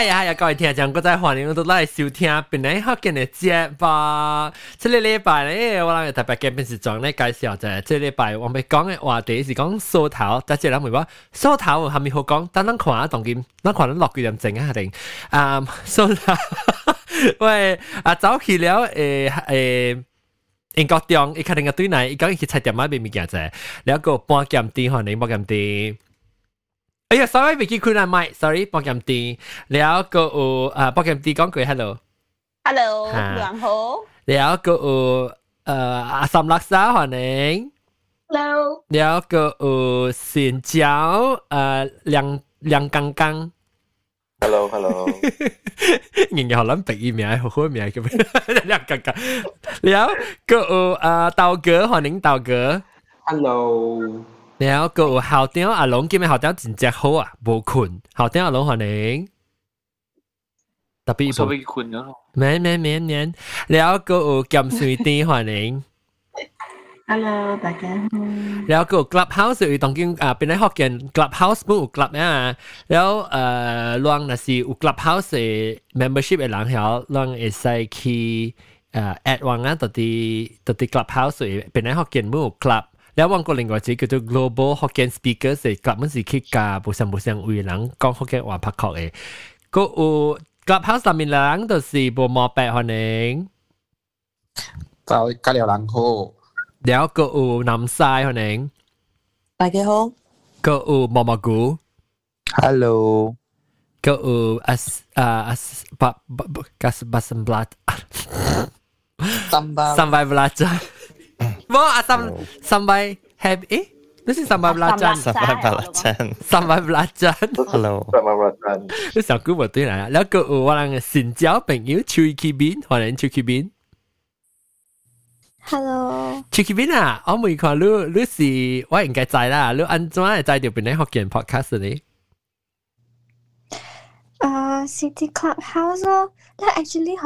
哎呀哎呀，各位听众，我再欢迎到来收听本来好见的节目。这个礼拜咧，我谂特别嘉宾是庄咧介绍啫。这礼拜我咪讲嘅话题是讲梳头，但系人咪话梳头系咪好讲？等等看下当件，等看等落幾點整啊定？啊，梳頭，喂，啊早起了，诶诶。英國中，伊肯定個對內，伊講伊去七點買買物件啫，了個半減啲，可能半減啲。哎呀，sorry，未見佢啦，咪，sorry，博金啲，了個有啊，博金啲講句 hello，hello，兩好，了個有誒阿三六三歡迎，hello，了個有善教誒梁梁剛剛，hello，hello，人哋好撚白伊名，好好名叫咩？梁剛剛，了個有啊豆哥歡迎豆哥，hello。然後個有校長阿龍，今日校長真正好啊，無困。校長阿龍可能特別無困咗。免免免免，然後個有鹹水甜可能。Hello，大家好。然後個 Clubhouse 有當今啊，本來福建 Clubhouse 冇有 club 啊，然後誒，讓那是有 Clubhouse membership 嘅人，然後讓會使去誒 at 王啊，到啲到啲 Clubhouse 本來福建冇有 club。แล้ววางก็另外一个叫做 Global Hokkien Speakers 嘅 Club มันสิคิดกาบุษบุษวี人讲ฮอกเกน话拍确嘅ก็有 Clubhouse 上面人就是无毛病可能就加了人好แล้วก็อูน้ำทรายคนเอง 大家好。ก็อูมอมกู hello ก็อูอัสอ่าอัสบะบะกัสบัสมบลัด ซัมบา ซัมไบบลัดจ้ะว่าอ่ะซัมซัมไบแฮปเอ๊ะนี่是ซัมไบบลัดจัน สบา ยบาลจัน ซัมไบบลัดจัน ฮัลโหล ซัมบาบาจัน นี่สาวกูบอกด้วยนะแล้วก็อูว่าลังสินเจ้าเป็นยูชูคีบินวันนั้นชูคีบิน Hello，ชูคีบินอ่ะ我每看你你是我应该知啦你安怎会知道边个学见 podcast 呢？啊，City Clubhouse 咯，但 actually 嗬，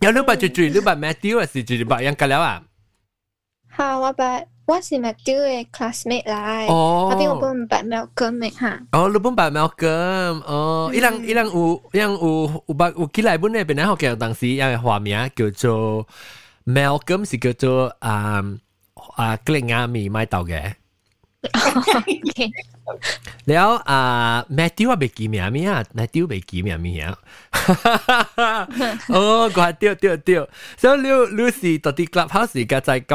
有你把住住你把 Matthew 还是住住把人隔了啊？吓，我把我是 Matthew 嘅 classmate 嚟，哦，嗰边我本把 Malcolm 嘅吓。哦，你本把 Malcolm，哦，伊人伊人有伊人有有把有几来本咧，边撚学嘅当时有个画名叫做 Malcolm，是叫做啊啊格林亚米买到嘅。 แล้วอ่าแมทธิวไปกี่เมียมีอ่ะแมทธิวไปกี่เมียมีอ่ะโอ้ก็เดียวเดียวเดียว所以你你是到底 clubhouse 个就系讲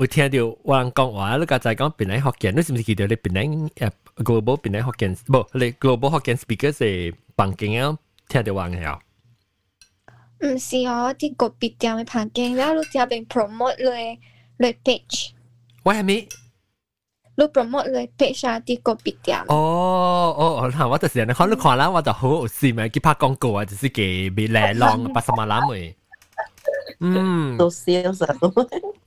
有听到有人讲话，你个就系讲边嚟学见，你是唔是记得你边嚟诶 global 边嚟学见，不你 global 学见 speaker 系房间啊，听到话嘅啊？唔是我啲个别店嘅房间，然后你入边 promote 你你 page，喂系咪？ 你 promote 你 page 啊啲个别店。哦哦，嗱，我就是你看你看啦，我就好好笑咪，佢拍广告啊，就是几俾靓浪八十万揽咪。嗯，做 sales 啊，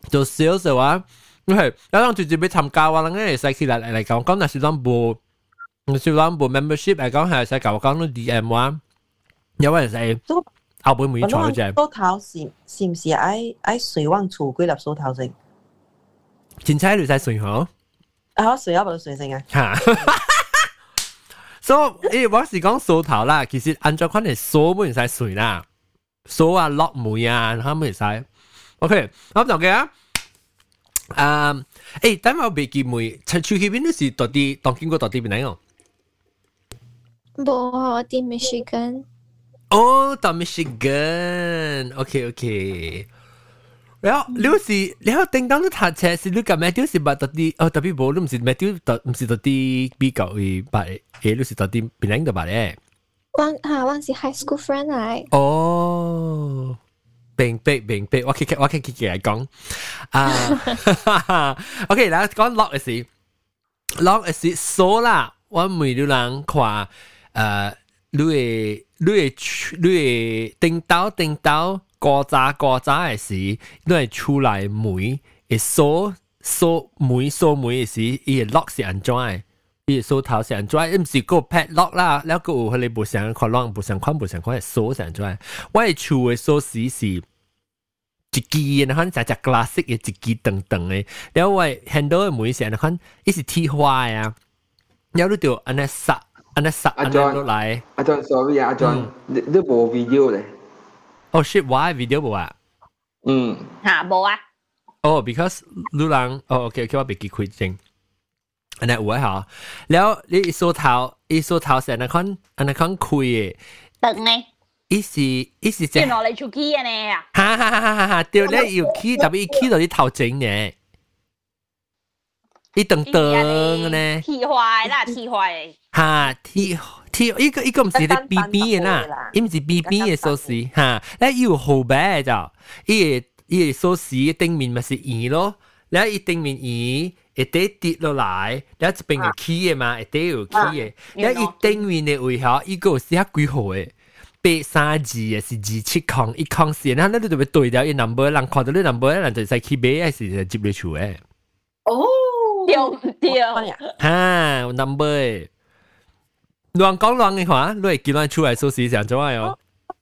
做 sales 嘅话，系有人直接俾参加话，咧使起嚟嚟讲，讲那是当部，那是当部 membership 嚟讲系使教我讲到 DM 话，有人系后背每坐嗰只，梳头是是唔是爱爱水往厝归入梳头先？前妻女仔水好。 啊，我水啊，冇水先啊。吓！所以诶，我是讲梳头啦，其实按照款系梳唔使水啦，梳啊落梅啊，佢唔使。OK，咁就嘅啊。诶，诶，等我未见梅，出去边都是到啲当经过到啲边嚟哦。冇，我啲 Michigan。哦，到 Michigan，OK OK。 然后刘氏，你后叮当的塔车是刘个 Matthew 是买到的，哦，特别无，唔是 Matthew，特唔是到的比较会买，诶，刘氏到的别人的吧咧。忘哈，忘是 high school friend 来。哦，明白明白，我可以我可以给嚟讲啊。OK，然讲 long 的是 long 的是说啦，我每流人夸呃，刘诶刘诶刘诶叮当叮当。高渣高渣的時，會出來梅，會鎖鎖梅鎖梅的時，伊個 lock 是安怎的？伊個鎖頭是安怎？伊毋是個 pad lock 啦，了個有迄個無相款 lock，無相款無相款鎖是安怎的？我的厝的鎖匙是。一支然後你隻隻 glass 嘅一支長長嘅，然後我 handle 嘅每時然後伊是鐵花呀，然後你就安尼塞安尼塞安尼落來。阿 John sorry 啊，阿 John 你你無 video 咧。哦 shit why video 冇啊？嗯，吓冇啊！哦，because 你人哦，OK OK，我别记开正。อันนั้นอวยเหรอแล้วนี่อีโซเท้าอีโซเท้าเสร็จนะคอนอันนั้นคอนคุย ตึงไง อีสิอีสิ 即 จะ 系攞嚟做机啊你啊！ฮ่าฮ่าฮ่าฮ่าฮ่าเดี๋ยว咧要 key 特别 key 到啲头整嘅， 一等等嘅呢，铁坏啦，铁坏。哈 T T 依个依个唔是啲 B B 嘅啦，伊唔是 B B 嘅锁匙哈，咧要后背就，伊个伊个锁匙顶面咪是圆咯，咧伊顶面圆。一跌跌落来，然后一边有 key 嘅嘛，一跌有 key 嘅，然后伊顶面嘅位下，伊个有写几号嘅。八三二嘅是二七抗一抗四，然后你就会对掉一 number，人看到你 number，人就使去买，还是接你厝嘅。哦， 对唔对？哈有，number 嘅。乱讲乱嘅话，你会见到出来数字上咗系哦。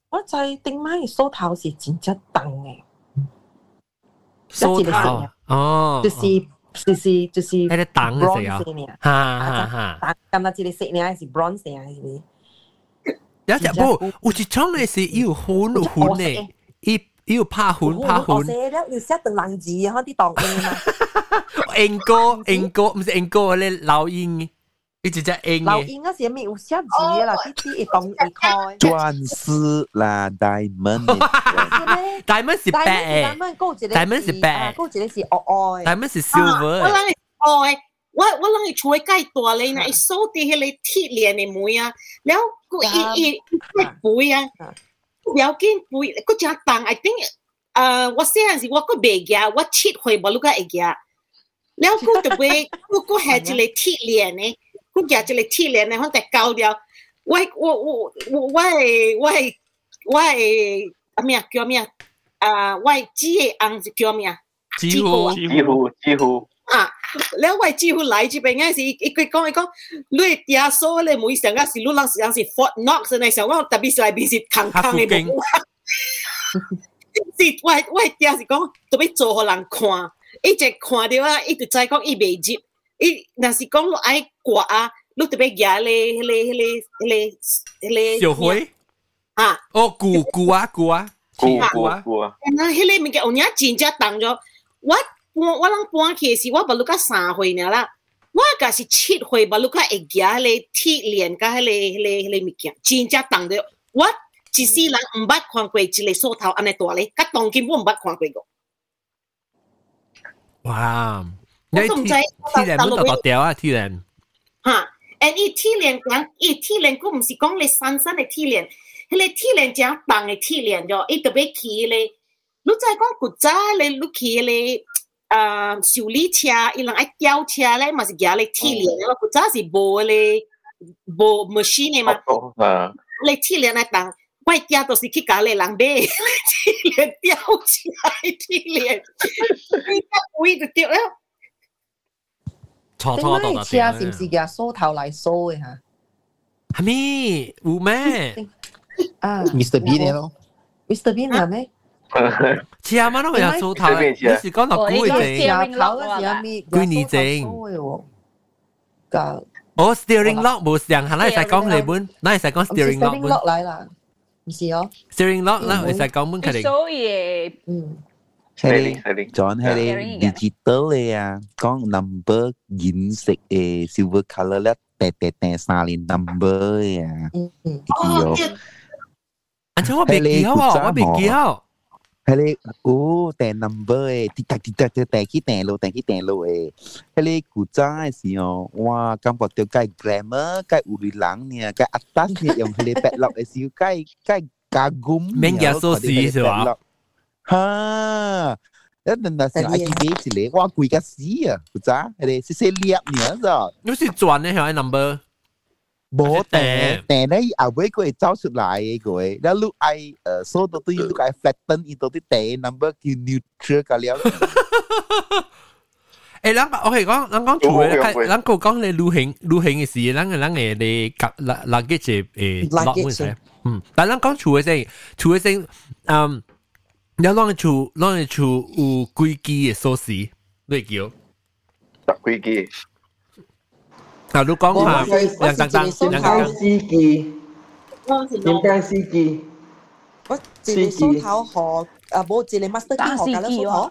我就系顶晚数头是真正重嘅，数头哦，就是就是就是喺啲等嘅时候， bronze 呢，哈哈哈。但咁啊，这个色呢系是 bronze 啊，系咪？有只不，有一种嘅是有粉有粉嘅，伊 伊有拍粉拍粉。我写咧要写定冷字啊，啲档案啊。英哥英哥唔是英哥咧，老鹰，一直只英留嘅。言嗰时未有写字啦，啲啲一动一开。钻石啦，diamond 大蚊是白大嘅，蚊高一个大蚊是白高一个是爱爱。大蚊是我 silver 嘅。谂哦，我我谂佢厝嘅介大咧，嗱，伊扫啲迄个铁链嘅门啊，然后佢伊伊佢背啊， 不要紧，不，佮只当，I think，呃，我细汉时我佮白家，我七岁冇录个一，了佮就袂，我佮下只来剃脸呢，佮下只来剃脸呢，放在高了，我我我我我我我阿咩叫咩啊？我姐昂是叫咩啊？几乎几乎几乎。几乎几乎啊，你我几乎来这边，我是一佢讲，佢讲，你耶稣咧冇想嘅是，你人是人是 Fort Knox 呢，想我特别是嚟邊是坑坑嘅冇。是，我我爹是講，特別做互人看，一直看到啊，一直在講伊未接，伊若是講你愛掛啊，你特別舉咧，迄咧，迄咧，迄咧，迄咧。小灰啊，哦，鼓鼓啊，鼓啊，鼓啊，鼓啊，那迄个物件，我人家真正當咗，我。搬我啷搬起时，我无录到三岁尔啦。我甲是七岁，无录到会夹迄个铁链甲迄个迄个迄个物件，真正重着。我一世人毋捌看过一个锁头安尼大咧，甲当今我毋捌看过个。哇！你我都唔知铁铁人都度掉啊，铁人。哈，诶伊铁链讲，伊铁链佫毋是讲咧山山嘅铁链，迄个铁链真重嘅铁链咗，伊特别去迄个，你再讲古早咧，你去迄 个。啊，修理车，伊人爱吊车咧，嘛是夹咧铁链，我古早是无咧无 machine 嘅嘛，啊，咧铁链来当，我夹都是去甲咧人买铁链吊起来铁链，你夹位就掉了。错顶错度度晚车是唔是嘅梳头嚟梳嘅吓？系咪？有咩？啊 Mr Bean 嚟咯， Mr Bean 系咩？ 似阿妈都有做头，你是讲到古嘅车正，头嗰时咪几年前嘅喎。个我 steering lock 冇上，系咪使讲日本？嗱，使讲 steering lock 落嚟啦，唔是哦。 steering lock 啦，使讲本佢哋。所以嗯，系 Sailing sailing， John 系 Sharing 你嘅 digital 嘅啊，讲 number 银色诶 silver color 咧，掟掟掟三连 number 嘅啊，嗯嗯，记咗。安怎我未记好啊？我未记好。 hele o te number e tic tac tic tac te te ki te lo te ki te lo e hele ku cha si o wa kam po te kai grammar kai uri lang ni kai atas ni yang hele pet lock e si kai kai kagum men ya so si so ha! Đó là là ai kia chỉ lấy qua quỷ cái gì à, của cha, đây, sẽ sẽ liệp nhớ rồi. Nếu là chuẩn đấy number? bố tè. tè. Đấy. À với cô ấy cháu sự lại cái, đó lúc ai ở số đầu tiên lúc ai flatten in đầu tiên tè number kêu neutral cả liao ê lắm ok con lắm con chủ ấy lắm cô con này lưu hình lưu hình cái gì lắm lắm này để cặp là là cái gì ê lọt nguyên thế um tại lắm con chủ ấy gì chủ ấy gì um nhớ lắm chủ lắm chủ u quy kỳ số gì đối kiểu. Quy kỳ nào lúc con hả? Yang tang tang, yang tang tang. Sĩ kỳ. Yang tang sĩ kỳ. Có chỉ lý số thảo họ à bố chỉ lý master kỳ họ cả lớp số thảo.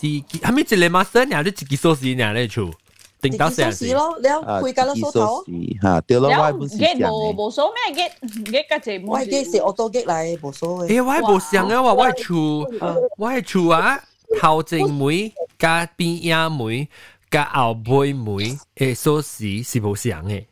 Sĩ kỳ, hả mấy chỉ lý master nhà đi chỉ kỳ số sĩ nhà đấy chú. Tính tao sẽ sĩ lo, leo quỳ cả lớp số thảo. Ha, tiêu lo why bố sĩ gate bố bố số mẹ gate gate cái gì bố. Why gate sẽ auto gate lại bố số. Eh why bố sáng á, why chú, ờ. why chú á, thao chính mũi, cá bên nhà mũi. 我系除，我系除啊，头前妹加边呀妹加后背妹诶锁匙是冇想嘅，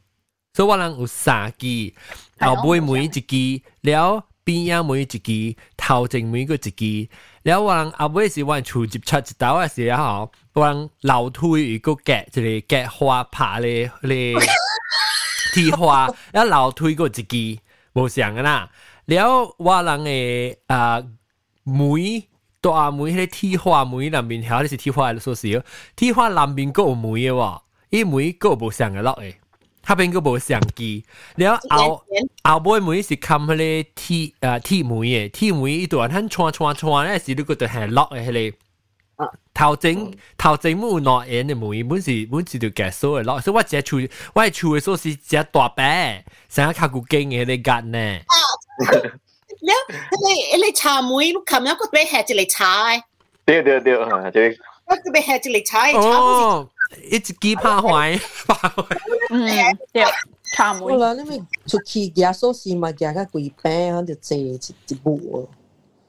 所以我人有三支，后背妹一支，了边呀妹一支，头前妹个一支，了我人后尾是我除接出一刀嘅时候，我人楼梯一个夹，一个夹花拍咧咧。铁花，一楼推过一支，冇想噶啦。了我人嘅啊梅 大梅迄个铁花梅南面条，你是铁花嘅锁匙，铁花南面个有梅嘅喎，伊梅个冇想嘅落嘅，下边个冇相机。了后后尾梅是冚迄个铁啊铁梅嘅，铁梅伊段很穿穿穿咧，是你个对系落嘅迄个。头前头前冇内眼嘅梅，本是本是条夹锁嘅咯，所以我只处我系处嘅锁匙只大饼，成日靠古经嘅你夹呢。 了，迄个迄个茶梅，你看，我嗰边下一个茶诶。对对对，啊，这个。我嗰边下一个茶诶，茶哦，一支鸡拍坏，拍坏。嗯，对。茶梅。好啦，你咪出去夹寿司嘛，夹个贵饼，我就坐一一步。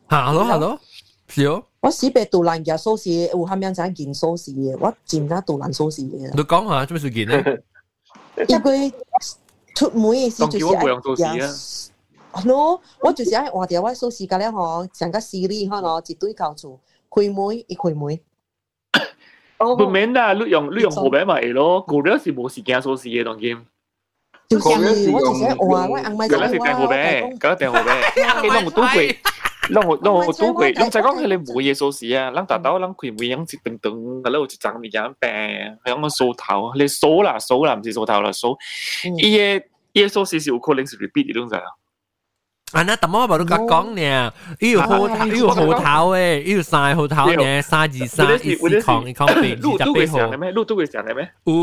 Hello Hello，是哦。我死被杜蘭嘅蘇士，我啱啱想件蘇士嘅，我見得杜蘭蘇士嘅。你講下做咩事件咧？因為出門嘅時就是一樣我冇用锁匙啊啊。no，我就是爱换掉我锁匙㗎咧，嗬，成个 Siri 可能一堆构筑，开门一开门。唔免啦，你用你用号码咪系咯，嗰啲是冇时间锁匙嘅当 game，就是嗰啲是我就是爱用换我硬咪嗰啲是订号码，嗰啲订号码，你攞冇对柜，攞冇攞冇对柜，你就讲佢你冇嘢锁匙啊，谂达到谂佢每样一等等，系咯，就争咪样病，系咁数头，你数啦数啦，唔是数头啦数，伊嘅伊嘅锁匙是有可能是 repeat 你都知啊。 啊，那特么我都甲讲呢，伊有号头，伊有号头诶，伊有三个号头呢，三二三，一四抗一抗八，路都二十八号会上嘅。咩？路都会上嘅咩？有，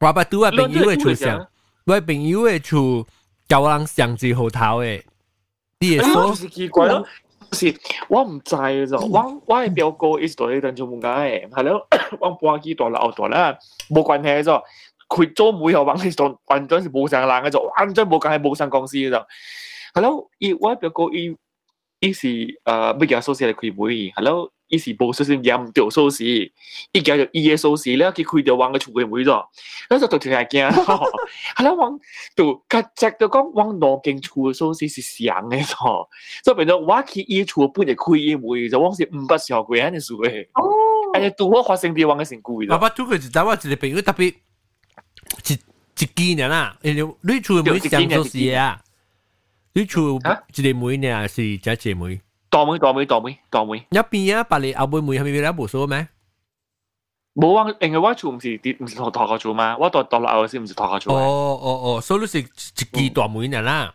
我捌拄啊朋友嘅厝上，我朋友嘅厝教我人上至号头诶，你会哎，说就是奇怪咯，是我唔知嘅就，我我系表哥一度喺等住门嘅，系咯，我搬机大啦，后大啦，冇关系嘅就，佢做每后揾系当完全是冇上人嘅就，完全冇关系冇上公司嘅就， Hello，伊我表哥伊伊是呃乜嘢收视嚟开会？Hello，伊是冇收视廿五条收视，伊家就伊嘅收视咧，佢开条王嘅全国会咗，嗰时都条系惊。Hello，王都佢直到讲王罗京出收视是上嘅咗，所以变咗我去伊出半日开宴会，就王是五百小鬼喺度输嘅。哦，而且都我发生啲王嘅成故嘅。爸爸，都佢就带我一个朋友特别一一几年啦，你你出唔会上收视啊？你厝一个妹呢是一只妹，大妹大妹大妹大妹，一边啊，把你后背妹系咪你冇锁咩？冇往，因为我厝唔是啲唔是同大个做嘛，我到到落后先唔是大个哦做嘅，哦哦，所以你是一支大妹呢啦，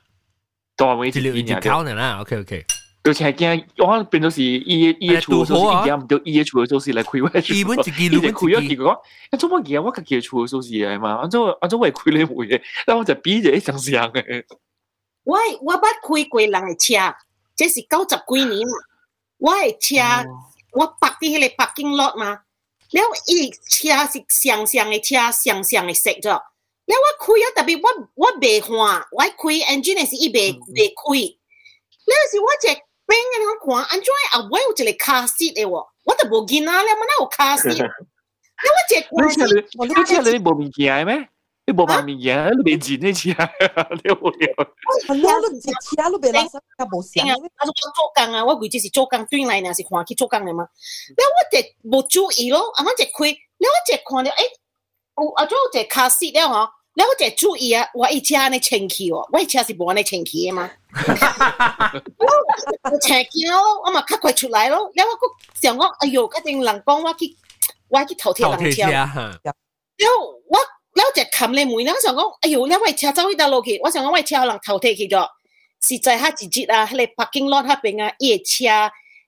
大妹一一条一啲口呢啦，OK OK。就是系惊，我变咗是伊伊嘅厝嘅锁匙，而唔到伊嘅厝嘅锁匙嚟开我嘅伊本一支，伊就你本一支，开咗结果，一做乜嘢我家己嘅厝嘅锁匙嚟嘛，安做安做为开你门嘅，但我就比就一上上嘅， 我我捌开过人的车，这是九十几年嘛。我的车，我泊在迄个 parking lot 嘛。然后车是香香的车，香香的色着。然后我开啊，特别我我袂换，我开 engine 是伊袂袂开。然是我在别人看，安怎阿威就来卡死嘞我，我都无惊啊，那么那我卡死。那我这，你车你你车你无物件咩？你无买物件，你袂钱的钱，你无聊。我唔知其他都袂啦，啥无钱啊？他说我做工啊，我估计是做工转来，还是换去做工的嘛？那我一无注意咯，啊，我一开，那我一看到，诶、欸，有啊，做一卡死了吼。那我一注意啊，我一车安尼清气哦，我一车是无安尼清气的嘛。我清气咯，我嘛较快出来咯。那我佫想讲，哎哟，肯定人讲我去，我去偷贴人车。然后我。然后就看你妹，然个想讲，哎呦，你位车走一条路去，我想讲，位车可能头提去咗，是在他自己啊，迄个 parking lot 那边啊，一车，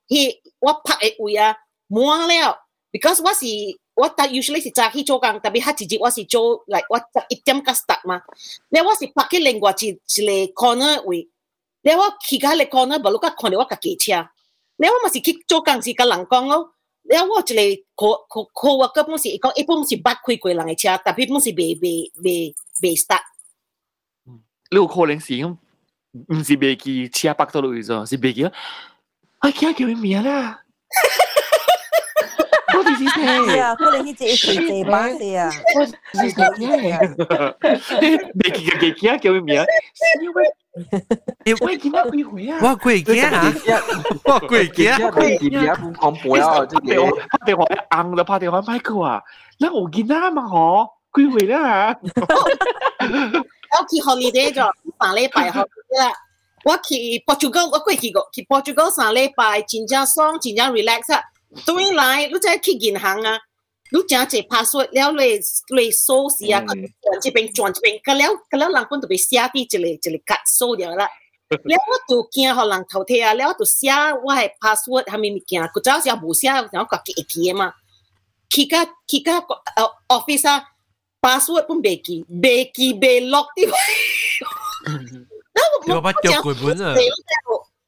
迄我拍的位啊满了，because 我是我搭 usually 是早起做工，特别他直接我是做来我十一点加 start 嘛，然后我是 parking 另外一一个 corner 位，然后我其他个 corner 不如个 corner 我个几车，然后我嘛是去做工时个人讲哦。咁，唔是飞机车北到路咗，是飞机啊！哎，叫叫佢名啦，我哋是系听，啊，可能呢只系最巴士啊，我是听，飞机嘅机叫叫佢名， 喂，喂，见到佢回啊！哇贵惊啊，哇贵惊，佢点解咁恐怖啊？即拍电话拍电话硬就拍电话 Michael 啊，你我见啦嘛嗬，佢回啦我去 holiday 咗三礼拜 holiday 啦，我去 Portugal 我过去过去 Portugal 三礼拜，真正爽，真正 relax 啊！ 所以来，你再去银行啊，你真济怕说了嘞嘞锁匙啊，这边转这边，个了个了，人工都被下地这里这里卡锁掉了。了我都惊好人偷听啊！了我都写我系 password 下面物件，佢早时冇写，然后挂机一记嘛。其他其他个 office 啊，password 本未记，未记未 lock 啲。那我我我讲，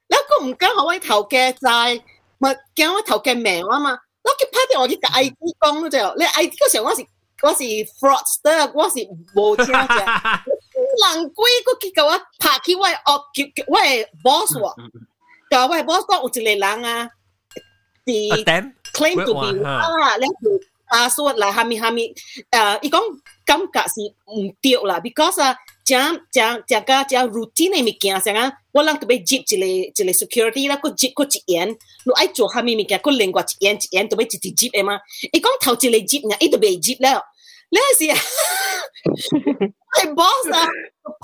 那个唔敢好位头嘅在。咪驚我頭嘅名啊嘛。我叫拍電話去個 I D 講嗰陣，你 I D 嗰時候我是我是 fraudster，我是冇聽嘅。人鬼個結果我拍去我哦叫叫我係 boss 喎，叫我係 boss 講有一個人啊，claim to be 啊，你條 password 啦，下面下面誒，伊講感覺是唔對啦，because 啊，jam jam jaga jam routine mi kia sanga walang to be jip chile chile security la ko jip ko chien lu ai cho hami mi kia ko lengwa chien chien to be chi jip ema e kong thau chile jip nya e to be jip la la sia ai boss la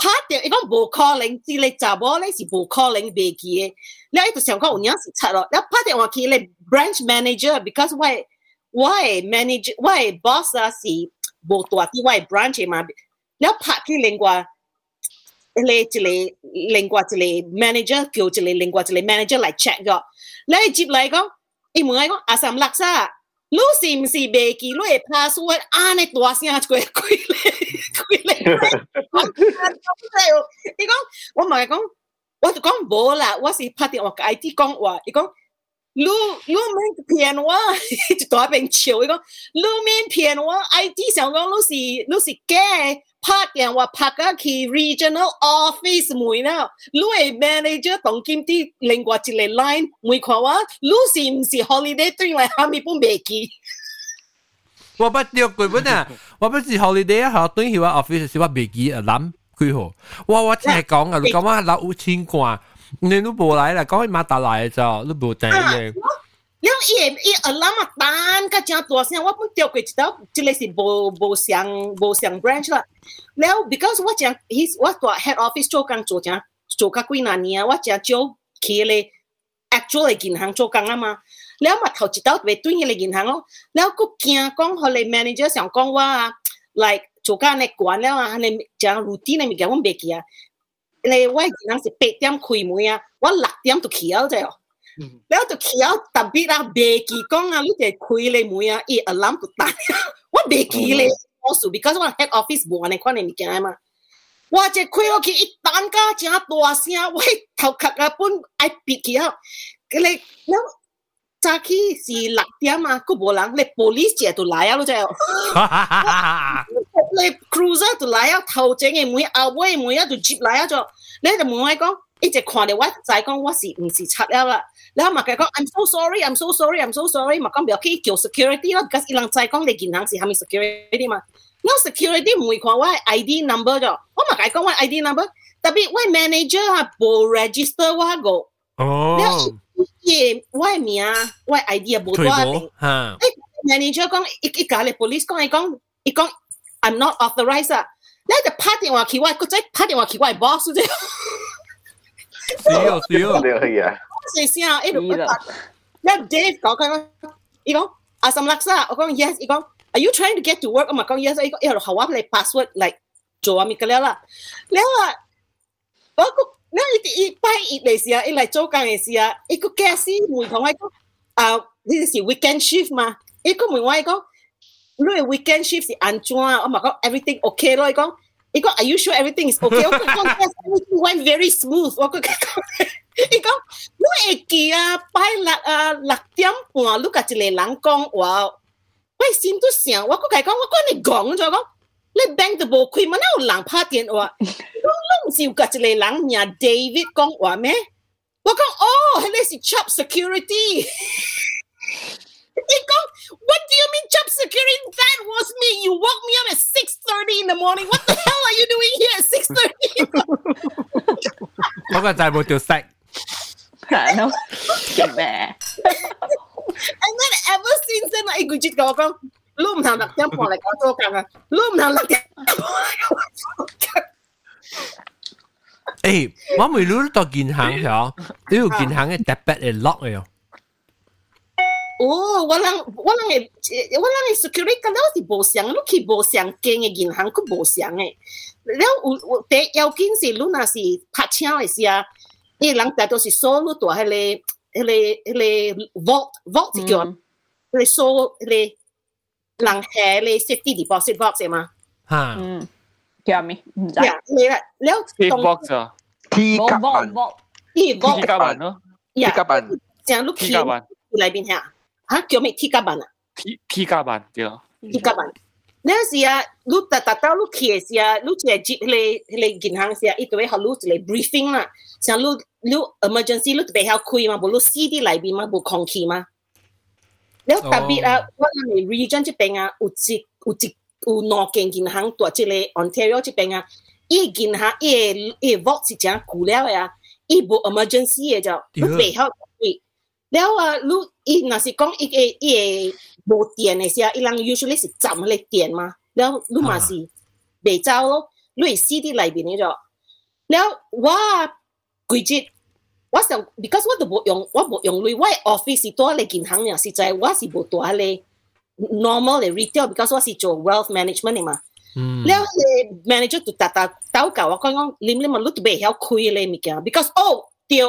pat de e kong bo calling chile cha bo le si bo calling be ki la e to siang ko nya si cha lo la pat de wa ki le branch manager because why why manage why boss la si bo to ti why branch ema Leopards que lengua le chile lengua chile manager kyo chile lengua chile manager like check go le chip like go i mo go asam laksa lu sim si be ki lu e password ane tua sia chue kui le kui le i go wo ma go wo to gong bo la wo si pati wa kai ti gong wa i go lu lu men pian wa to ben chiu i go lu men pian wa ai ti xiao gong lu si lu si ge พัดอย่างว่าพักก็คือ regional office มวยนะลู่ไอ้ manager ต้องกิมที่เลงกว่าจิเลย line มวยความว่าลู่สิมสิ holiday ตรงไหนฮามีปุ่มเบกี้ว่าไม่เดียวกันน่ะว่าไม่สิ holiday ฮะตรงที่ว่า office สิว่าเบกี้อะล้ำคือหว่าว่าแท้กงอะรู้กัว่าเราอุชิงกว่าเนี่ยรู้บ่ไหลล่ะก็มาตาไหลจ้ะรู้บ่ใจเลย 了，伊伊阿拉嘛，单个只个托斯，我本跳过一道，这里是博博祥博祥 branch 啦。了，because 我只个，我做 head office 做工做只个做个几年啊，我只个就去咧 actual 的银行做工啊嘛。了嘛，头一道未对起嚟银行咯。了，佫惊讲，后来 manager 上讲我啊，like 做家咧管了啊，你像六点咧咪叫我们别起啊？因为我银行是八点开门啊，我六点就起了在哦。 แล้ว就起咗特别啊，未记讲啊，你哋开你门啊，伊 alarm 就打，我未记咧，我数 because 我 head office 冇安尼款嘅物件嘛。我只开落去一单家正大声，我头壳啊本爱闭起啊，佢你แล้ว早起是六点啊，佢冇人，你 police 就嚟啊，咯啫。你 cruiser 就嚟啊，头前嘅门后尾嘅门啊就接嚟啊咗，你就问我讲，一直看到我就系讲我是唔是拆了啦？你咪佢讲 I'm so sorry，I'm so sorry，I'm so sorry，咪讲唔要去叫 security 咯，because 伊人就系讲你银行是系咪 security 嘛？我 security 唔会看我 ID number 咗，我咪佢讲我 ID number，特别我 manager 啊冇 register 我个，哦，嘢我名我 ID 啊冇多定，吓，诶 manager 讲一一家咧 police 讲伊讲伊讲。I'm not authorized 啊！ 你就拍电话去我，个仔拍电话去我 boss 啫。是哦是哦，对可以啊，是先啊，一路一一 Dave 讲紧啦，伊讲阿什laksa，我讲 yes，伊讲 say, ah, eh, you know, it, yeah, Dave, you know, as I'm like, sir, yes, you know, are you trying to get to work? Oh I'm like, yes, you know, eh, how up like password, like, Joa Mikalela. Lewa, aku, na iti ipai it le siya, ila chokang e siya, iku kasi mui kong wai ko, ah, this is weekend shift ma, iku mui wai ko, lu e weekend shift si anchua, ah, oh my god, everything okay lo, iko, iko, are you sure everything is okay? Iko, oh, yes, everything went very smooth. Oh, iko, iko, 讲，伊讲你会记啊，拜六啊六点半，你甲一个人讲话，我心都想，我讲佢讲，我讲你讲就讲，你 bank 都无开嘛，哪有人拍电话？讲你唔是有甲一个人名 David 讲话咩？我讲哦，迄个是 job security。He go, what do you mean job security? That was me. You woke me up at 6.30 in the morning. What the hell are you doing here at 6.30? 嗰个就系冇条色。 然后做咩？And then ever since then，哎，佢就同我讲，你唔同六点半嚟搞做工啊，你唔同六点半嚟搞做工。哎，我咪攞到银行嗬，呢个银行嘅特别嘅 lock 哟。哦，我啷我啷个，我啷个 security 咁多是无相，你去无相间嘅银行佢无相诶。了有我第要紧是，你那是拍枪嘅时候。伊人大多是锁你大迄个迄个迄个 vault vault 是叫迄个锁迄个人系咧 safety deposit box 嘅嘛。吓，嗯，叫咩？唔知。你啦，了 Safe box 啊 T 冇甲板冇冇，伊，T vault 甲板咯呀，甲板正你，T 去甲板里边吓吓叫咩 T 甲板啊？ ，T T 甲板对啊， T 甲板。 那时啊，你特特到你去嘅时啊，你就系接迄个迄个银行时啊，伊就会学你一个 briefing 啦。像你你 emergency 你特别晓开嘛，无你 CD 里边嘛，无空气嘛。แล้ว特别啊，我哋 region 这边啊，有一有一有两间银行在这个 Ontario 这边啊，伊银行伊伊 vault 是真旧了嘅啊，伊无 emergency 嘅就，你袂晓开。แล้ว 你話，你嗱時講一嘢冇電嘅時，一嚟 usually 是怎嚟電嘛？你你咪係，俾招咯，你係 city 內邊呢度。你話，最近我想，because 我都冇用，我冇用你，我 office 亦都係銀行嘅，所以我是冇做下咧。normal 嘅 retail，because 我是做 wealth management 嘛。你話，manager 都睇睇，知道㗎，我講講，連連問你做咩好開嘅嚟咪嘅，because 哦，屌！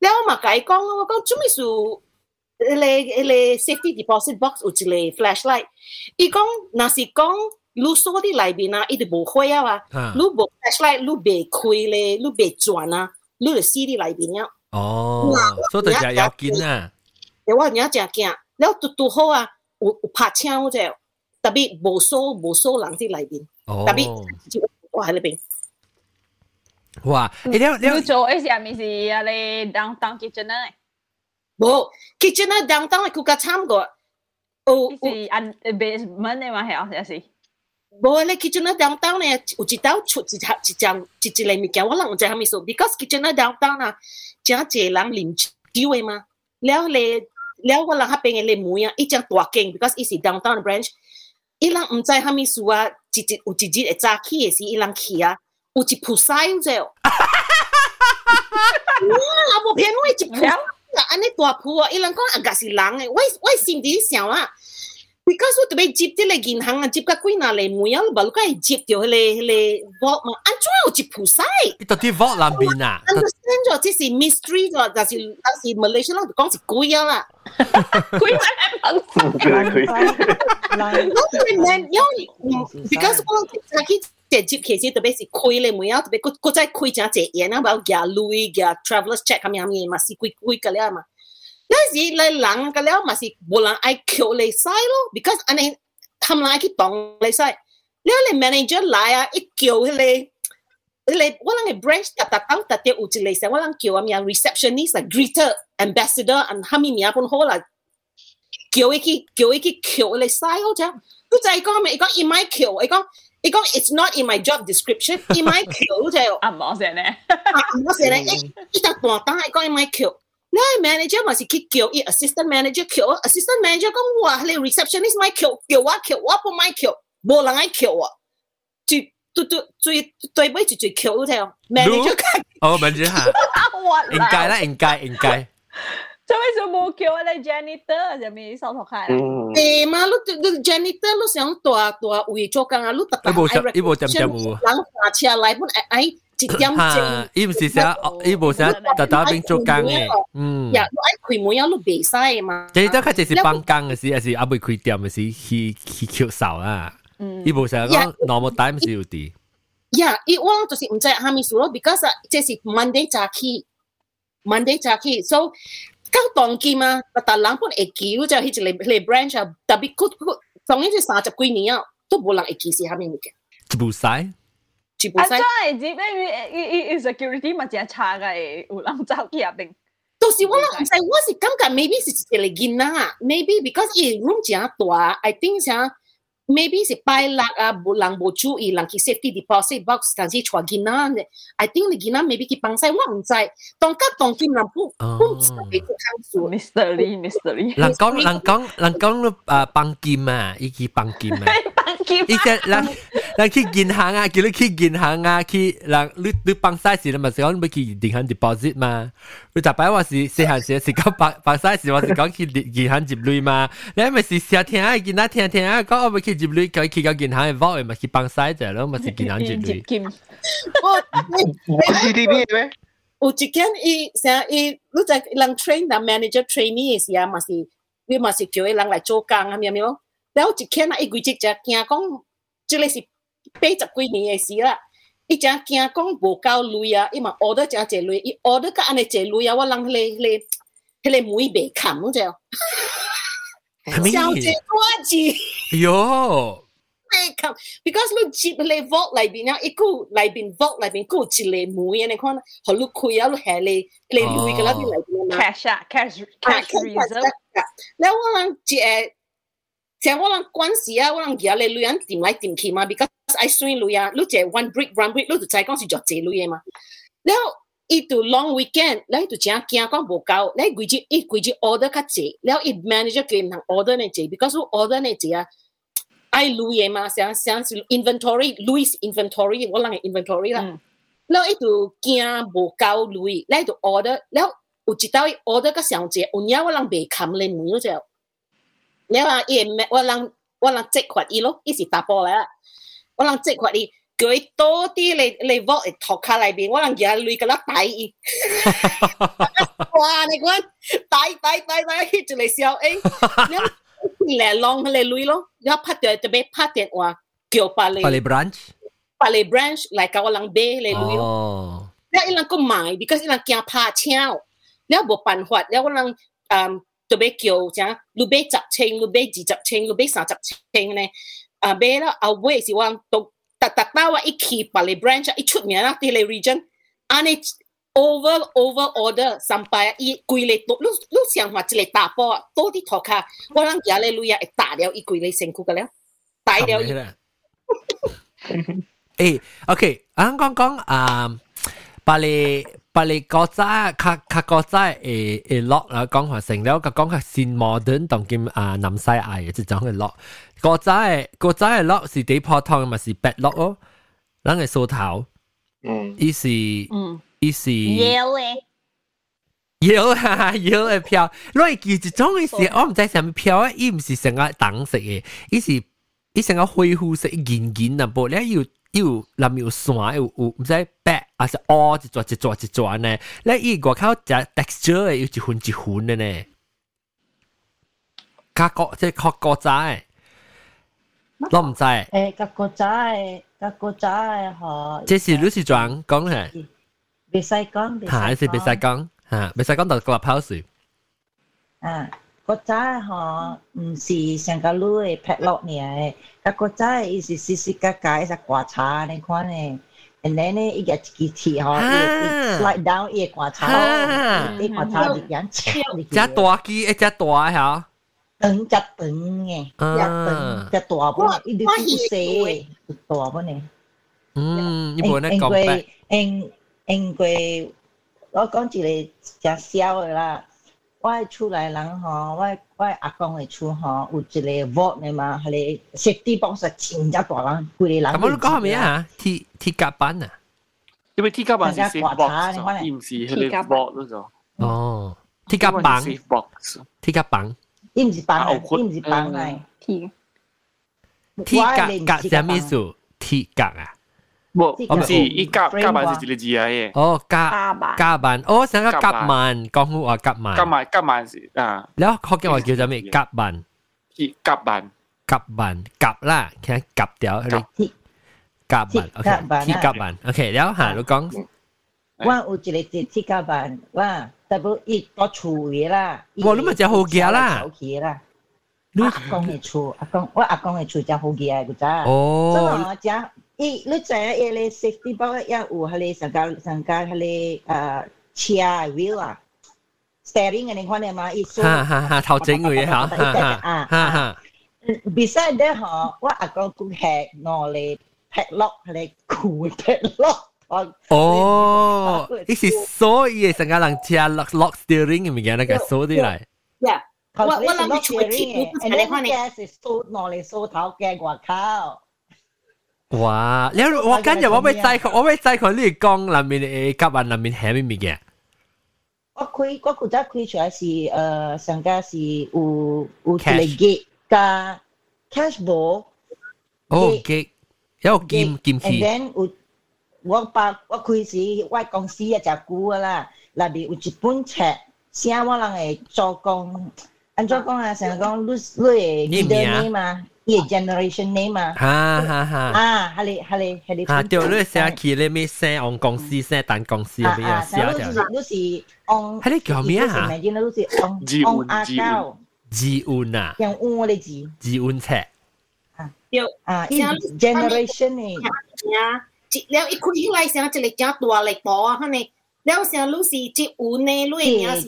然后嘛，凯讲我讲，专门是来来 safety deposit box 用的来 flashlight。伊讲，那西讲，露锁的里面啊，伊就无开啊嘛，露 flashlight 露白开咧，露白转啊，露的西的里面呀。哦。我人家要见啊，我娘家也见，然后都都好啊，有有拍枪，我着，特别无锁无锁人的里面，特别哇那边。哇！你你你做一下咪是啊咧 downtown kitchener？冇 kitchener downtown 係佢個參過。哦，是按 basement 嘅嘛係啊，是。冇咧，kitchener downtown 咧，有一道出一下一張一一類物件，我諗我知係咪數，because kitchener downtown 啊，真濟人啉酒嘅嘛，了咧了我諗下邊嘅咧妹啊，一張大間，because 伊是 downtown branch，伊人唔知係咪數啊，一日有一日會早起嘅時，伊人去啊。有一菩萨有者。哇，无骗我一菩萨啊，安尼大铺啊，伊人讲啊，个是人诶，我我心里想啊，because 我特别接啲嚟银行啊，接甲几若嚟门啊，无你解接到迄个迄个 vault 嘛，安怎有一菩萨？你到底 vault 南边啊？ understand 咗，这是 mystery 咗，但是但是 Malaysia 人就讲是鬼啊啦。鬼咩佢佢因为 man，因为 because 我早起 直接其实特别是开咧门啊，特别佢佢再开真济嘢啊，冇夹镭夹 travelers check 咁样嘢嘛，是贵贵嘅了嘛。有时你人嘅了嘛是冇人爱扣你使咯，because 安尼他们爱去当你使。你你 manager 来啊，一叫迄个 你我谂嘅 branch 特特当特啲有一个成，我谂叫啊名 receptionist 啊 greeter ambassador，and 下面名本好啦，叫佢去叫佢去叫你嘥好啫。佢就系讲咩？伊讲 in my 叫， 伊講伊講 it's not in my job description，in my 叫就啊，冇成咧，啊，我寫咧，一一笪大單係講 in my 叫。你 manager 咪是去叫伊 assistant manager 叫，assistant manager 講哇，你 receptionist 咪叫叫我叫我不咪叫，冇人愛叫我，就對對最對尾就最叫條 manager 哦，問住下，我應該啦，應該應該。Sampai sumukyo na janitor. Sabi, isaw to kaya. Eh, malu, janitor lo siyang tua, tua, uy, choka nga lo, tata, ay recognition, lang fa siya, lai pun, ay, chỉ ừ, chăm chỉ. Ý bố sẽ, ý bố sẽ, tata đã bên cho căng ấy. Ừ. Dạ, lo ai quỳ mỗi lo bị sai mà. Chỉ đó cái chỉ là băng căng cái gì, gì, à bị quỳ điểm cái gì, khi khi chịu sầu à. Ý bố sẽ nói normal time sẽ được đi. Yeah, it won't just in that hammy solo because uh, this is Monday Jackie. Monday Jackie. So 到當期嘛，特特人本會記，就迄一個個 branch 啊，特別佢佢當然是三十幾年啊，都冇人會記是蝦米物件，一部使，啊，全部使真。係只咩？伊伊伊 security 咪真差嘅，有人走去入邊。到時我諗唔使，我是感覺 maybe 是一個囡仔，maybe because 伊 room 真大，I think 啥 maybe si pay lak ah bulang bocu i lang eh, ki safety deposit box kan si chua gina I think the gina maybe ki pang sai wang sai. Tong ka tong kim lang pu pu oh. sai ko kan su. Mystery mystery lang kong lang kong lang kong ah pang kim ah i ki pang kim ah 人不哦不知道佢看数， Mr. Lee，Mr. Lee，人讲人讲人讲你啊放金啊，伊去放金啊。伊只人人去银行啊，叫你去银行啊，去人你你放晒时，你咪是讲你要去银行 deposit 嘛？你大摆话是细汉时是讲放放晒时，我是讲去银行入类嘛？你咪是成日听啊，见啊听听啊，讲我要去入类，佢去到银行嘅 vault 咪去放晒啫咯，咪是银行入类。金我冇 CCTV 咩？有一间伊成伊，你在人 train 人 manager trainee 嘅时候，嘛是你嘛是叫伊人来做工啊，咩咩咯。 然后一天啊，伊规只只惊讲，即个是八十几年诶事啦。伊只惊讲无够镭啊，伊嘛 order 只济镭，伊 order 甲安尼济镭啊，我人迄个迄个迄个梅袂砍嗰只。小姐多钱？哟，袂砍，because 你接迄个 vault 内边啊，伊个内边 vault 内边个一个梅啊，你看，互你开啊，你下咧，你镭个啦，你内边啊。cash 啊，cash cash reserve。然后我人一个。成我人管事啊，我人而家你女人掂嚟掂去嘛，because I 算女人，你借 one break one break，你就再講是做借女嘅嘛。然後伊度 long weekend，你度正驚講無夠，你規矩伊規矩 order 較濟，然後伊 manager 叫唔通 order 呢濟，because order 呢濟啊，愛女嘅嘛，想想是 inventory，女是 inventory，我人嘅 inventory 啦。然後伊度驚無夠女，你度 order，然後有一道 order 較上濟，有影我人未冚你門嗰隻。然后伊个我人我人接款伊咯，伊是打波来啦，我人接款伊，叫伊多啲嚟嚟 vote 嚟托卡内边，我人叫累个啦大伊，哇！你講大大大大，佢就嚟笑誒，嚟浪嚟累咯，然後拍掉特別拍電話叫巴黎巴黎 branch 巴黎 branch 嚟搞我人 bay 嚟累咯，然後伊人個買，because 伊人驚拍槍，然後冇辦法，然後我人嗯。特别叫讲六百十千、六百二十千、六百三十千呢。啊，买了后尾是往都达达到我一起把你 branch 一出名啦，啲嚟 region，安尼 over over order sampai 一归嚟多，你你想话一嚟打波多啲托卡，我諗而家咧路也打了一归嚟辛苦嘅了，打了一。誒，OK，啱啱講啊，把你。把你国家较较国家诶诶落啦，讲话成了个讲较新 modern 当今啊南西亚嘅即种嘅落，国家嘅国家嘅落是几普通嘅，咪是白落咯，咱嘅梳头，嗯，伊是嗯，伊是。妖咧，有啊，有嘅票，因为佢一种嘅是，我唔知系咪票啊，伊唔是成个橙色嘅，伊是伊成个灰灰色圆圆啊，不咧要 要林要线，有有唔知白还是乌一撮一撮一撮呢？咧伊外口只 texture 嘅，有一份一份嘅呢，加国即系学国仔嘅，我唔知，诶，个国仔，个国仔嗬，这是你是装讲嘅，别使讲，别吓，是别使讲吓，别使讲到 clubhouse。啊， 国仔嗬，唔是成个女嘅劈落嚟嘅，个国仔伊是时时格格一只刮茶，你看呢， ，and then 呢，伊个机器吼，伊啊 slide down 伊个看啊头，伊看头就样切入去。只大机一只大吓，长只长嘅，只长只大本，伊啲好细，大本嘅。嗯，一般咧因讲白为，因因为我讲一个真小嘅啦， 我的厝内人吼，我我阿公嘅厝吼，有一个 vault 嘅嘛，系个 safety box 真正大人，规个人。咁我都讲系咩？啊？T T 甲板啊？因为 T 甲板是大家 safe 刮擦你 box，看咧而唔是迄个 vault 嗰种。哦，T 甲板 safe box。 ，T 甲板伊毋是房啊，啊有窟伊毋是房啊。 T ，T 甲甲系咩意思？T 甲啊？ 不，唔是，伊甲甲板是一个字啊耶。哦，甲甲板，哦，想个甲板，讲好话甲板。甲板甲板是啊。然后福建话叫做咩？甲板。伊甲板。甲板甲啦，听甲掉。甲板，OK，鐵甲板，OK，然後嚇你講。我有一個鐵鐵甲板，哇，特別一個厝嘅啦。我你咪就好嘅啦。你阿公嘅厝，阿公我阿公嘅厝就好嘅嗰陣。哦。所以我講。伊你知影伊咧 safety box 也有迄个上加上加迄个诶车 wheel 啊，steering 嘅你看见嘛？伊所哈哈哈，头整佢吓，哈哈哈哈， beside that 嗬，我阿公佢系攞嚟 padlock 嚟箍 padlock。哦，呢是所以成个人车 lock lock steering 嘅物件，那个锁啲嚟， Yeah，我我我谂住贴贴诶，你看你系扫攞嚟扫头嘅外口。 哇！你我今日我咪制我咪制佢呢講入面誒夾硬入面係咩物件？我開我古早開出來是誒，上家是有有一個吉加 cash ball。哦，吉有劍劍氣。And then 有我把我開始我公司一隻股啦，入面有一本冊，寫我人會做工，按做工啊，成講你你會記得你嘛？ 你嘅 generation name 嘛，哈哈哈。啊，系你系你系你。啊，对，你写起你咩写按公司写等公司啊咁样啊，写成日条都是都是按，系你叫咩啊你见到都是按字按阿运字胶，字运啊，用按我哋字字运尺，对，啊，依 generation 呢？呀，แล้วอีคุยไรเสียงจะเล 了像女是即有呢，女名是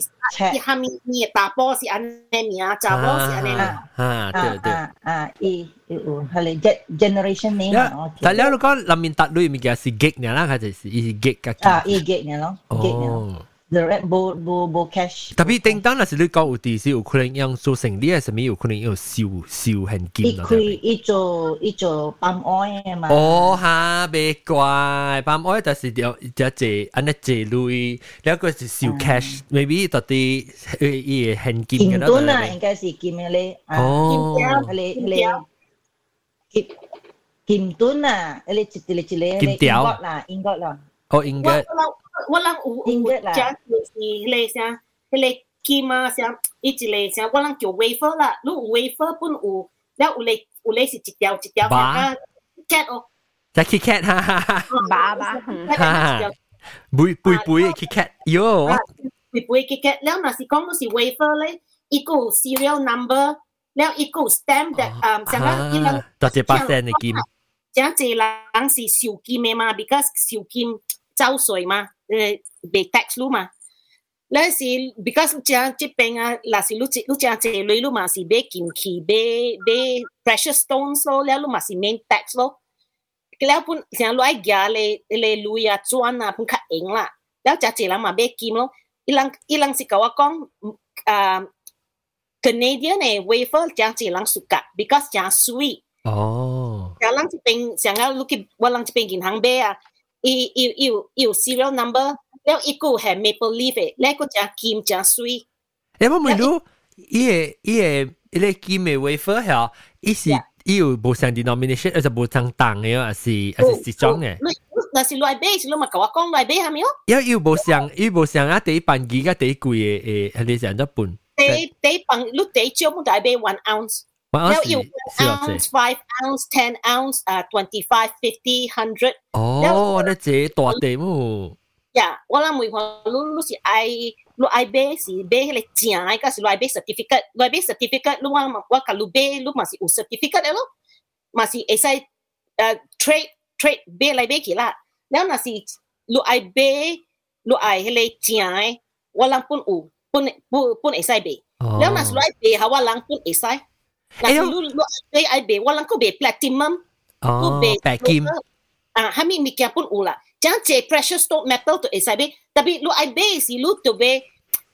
一下面的查甫是安尼名，查某是安尼名。啊，对对。啊，伊有佢哋 generation 呢？但係你講裡面搭女物件是 gay 嘅啦，還是是 gay 嘅？啊，伊 gay 嘅咯，gay 嘅。the red bull bull bull cash 特別叮當那是你講有啲是有可能用做成啲，係咪有可能用燒燒很勁？佢佢做佢做 palm oil 嘛。哦哈，別怪 palm oil，但是有一隻安一隻類，另一個是燒 cash，maybe 到底誒誒很勁嘅啦。金啊，應該是金嘅咧。哦，咧咧金金盾啊，咧一隻咧一隻咧英國啦，英國啦。哦，英國。walang uut cha ni le sia hele kima sia ichi le sia walang kyo wafer la. Lu wafer pun u. Da u le u le si chit yao chit yao ka cat oh. o cha kit cat ha ha. Ba ba bui bui ah, bui kit cat. Yo. Ah, bui bui kit cat. Leo na si kong lu si wafer le iko serial number. Leo iko stamp that ah, um sia la ilang dot the percent ni kim. 这这人是受金的嘛，because 受金走水嘛。Be tax loh ma, lalu si because cang cipeng ah, lah lalu cipu cang ah, cipu loh ma si be kim ki be be precious stones lo, lalu ma si main tax lo. Kalau pun cang lo ai gah le le lulu ya ah, cuan apa pun cut eng lah, lalu cang cipeng ma be kim lo. Ilang ilang si kawakong, um, Canada nih eh, waiver cang lang suka because cang sweet. Oh. Kalang cipeng, cang aku ke, walang cipeng bank be. 伊伊有有 serial number，了伊个系 Maple Leaf 诶，咧个只金只水。诶，我问你，伊诶伊诶，伊个金诶 wafer 吓，伊是伊有无上 denomination，而且无上档诶，还是还是几种诶？那是内杯，是你咪甲我讲内杯系咪哦？因为伊无上，伊无上啊，第一版几个第一贵诶诶，系你上得半。第第版，你第一少冇大杯 one ounce。But now honestly, you can ounce, five ounce, ten ounce, uh, twenty-five, fifty, hundred. Oh, that's a lot of Yeah, well, I'm with I lu I be si be le jia ai ka si lu I be certificate. Lu I be certificate lu wang wa ka lu be lu masih u certificate lo masih eh, esai uh, trade trade be lai be ki la. Now na si lu I be lu I he le jia ai eh, wa pun u pun pun eh esai be now mas lu I be ha wa lang pun esai Kasi Ayaw. lu lu ay ay be walang ko be platinum. Oh, be platinum. Ah, hami mi kya pun ula. Jang che precious stone metal to isabi. Tapi lu ai be si lu to be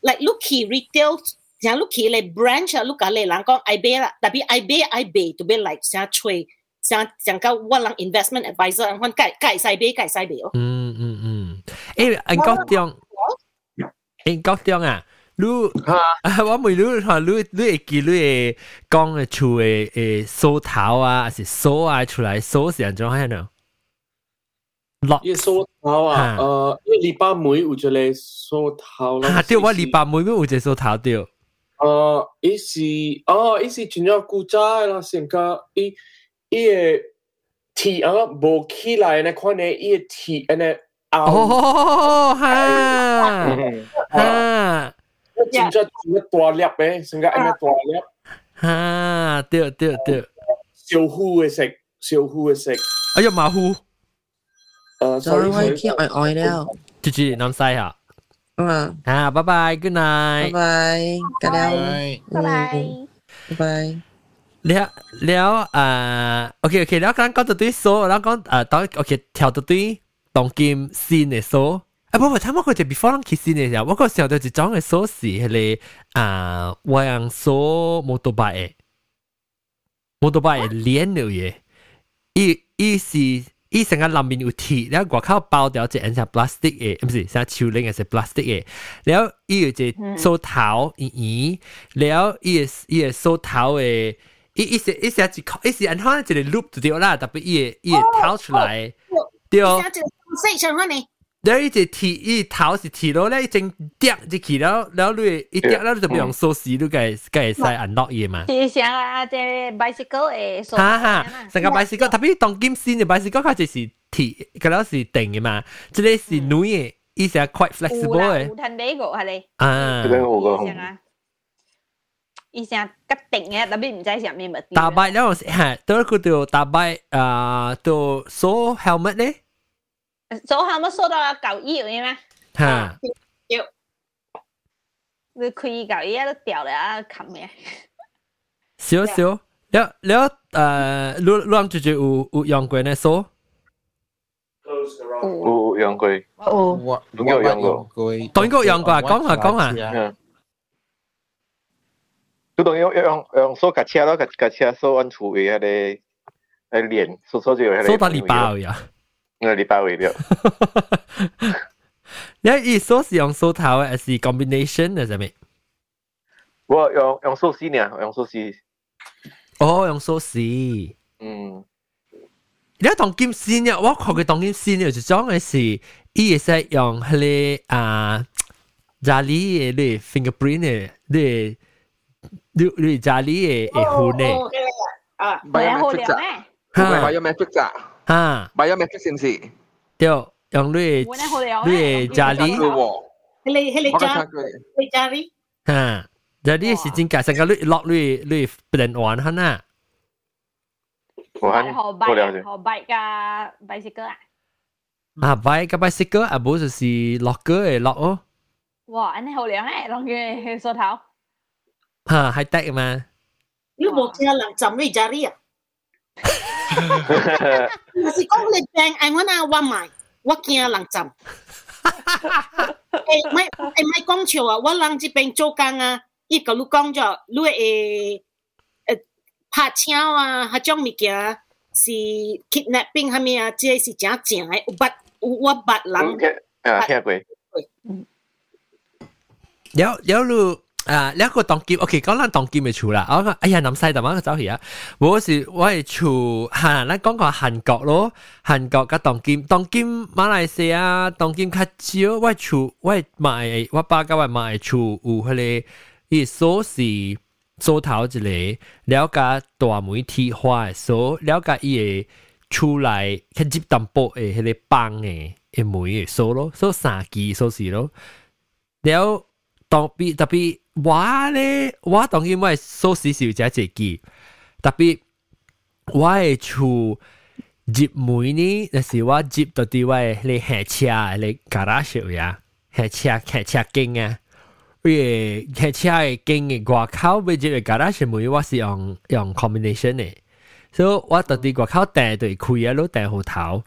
like lu ki retail jang lu ki le branch lu ka le lang kong ay be tapi ai be ai be to be like jang chui jang jang ka walang investment advisor ang hon kai kai sai be kai sai be. Mm mm mm. Eh, anh có tiếng. Anh có tiếng à? 你啊，我问你吓，你你会记你会讲嘅厝嘅诶梳头啊，还是梳啊出来梳是安怎样呢？落一梳头啊，诶，一礼拜每有一个梳头啦。啊，对，我礼拜每每有一个梳头对。诶，伊是哦，伊是真正古早啦，先个伊。伊个铁啊无起来呢，看呢伊个铁安尼哦，哈哈， 真正真个大粒嘅，成个安尼大粒。哈，对对对，小虎嘅色，小虎嘅色。哎呀，马虎。诶，sorry，我见爱爱了。住住南西啊。嗯。啊，拜拜，good night。拜拜，加了。拜拜。拜拜。了了啊，OK OK，了讲讲到对数，了讲啊，当 OK 跳到对当今新嘅数， 啊不不，他们佢就 before 人去新嘅时候，我嗰时候就一种嘅数是系个啊，我用数摩托拜嘅，摩托拜嘅链了嘢，伊伊是。伊成个里面有铁，然后外口包掉只像 plastic 嘅，唔是像树龄嘅是 plastic 嘅，然后伊有只梳头圆圆，然后伊嘅伊嘅梳头嘅。伊伊是伊是一个伊是按可能一个 loop 就对啦，特别伊伊头出来，对。 细上可能。然后伊只铁伊头是铁咯，咧一整跌就起了，然后你一跌了就不用锁匙，你该该使 unlock 嘢嘛。是像啊，只 bicycle 诶，哈哈，成个 bicycle，特别当今新嘅 bicycle 佢就是铁，佢攞是定嘅嘛，即系是女嘅，伊是 quite flexible 嘅。有吞呢个系你。啊。以前吉定嘅，特别唔知上面乜。大摆了系，都佢到大摆啊，到锁 helmet 咧。 锁 helmet 锁到旧衣嘅咩？吓。有。你开旧衣都掉嚟啊，冚嘅。少少，了了诶，你你谂住住有有用过呢锁？有用过。有。我都有用过。当然有用过，讲下讲下。都当用用用手架车咯，架架车手按厝嘅迄个诶链，手手就有迄个。手到礼拜位啊！ 我礼拜位了。你伊手是用手头嘅，还是 combination 嘅？系咪？我用用手丝呢，用手丝。哦，用手丝。嗯。你当金丝呢？我看佢当金丝呢，就讲嘅是，伊会使用迄个啊，家里嘅你 fingerprint 嘅你。你你家里嘅嘅款咧？啊，biometric 啊，biometric 啊，吓，biometric 先是。对，用你你家里。你你家你家里。吓，家里是真假，成个你落你你不能玩下呐。我很好拜好拜个 bicycle 啊。啊，拜个 bicycle 啊，不就是 locker 嘅 lock 哦。哇，安尼好靓诶，拢嘅梳头。吓，系得嘅嘛？你冇听人浸你家里啊？ 唔是讲你病，哎，我那我买，我惊人针。哎，唔哎唔系讲笑啊，我人这边做工啊，伊个路讲作，路诶，呃，拍枪啊，迄种物件是 kidnapping 哈咪啊，这是真正诶，捌，有，我捌人。啊，听过。有有路。啊，一個當劍，OK，講咱當劍嘅厝啦。我講，哎呀，南西特晚走去啊！我是我係厝嚇，咱講個韓國咯，韓國甲當劍，當劍馬來西亞當劍較少，我厝我買我爸甲我買厝有迄個伊鎖匙鎖頭一個，了解大媒体化嘅鎖，了解伊嘅厝內較接淡薄嘅迄個棒嘅嘅梅嘅鎖咯，鎖三支鎖匙咯，了 当别特别。我咧，我当然我系数时时有只一支，特别我系厝 接每呢，那是我接到啲位你下车你 garage 呀，下车下车经啊。因为下车嘅经嘅外口俾接嘅 garage 每我是用用 combination 嘅，所以我到啲外口订对开啊，都订好头。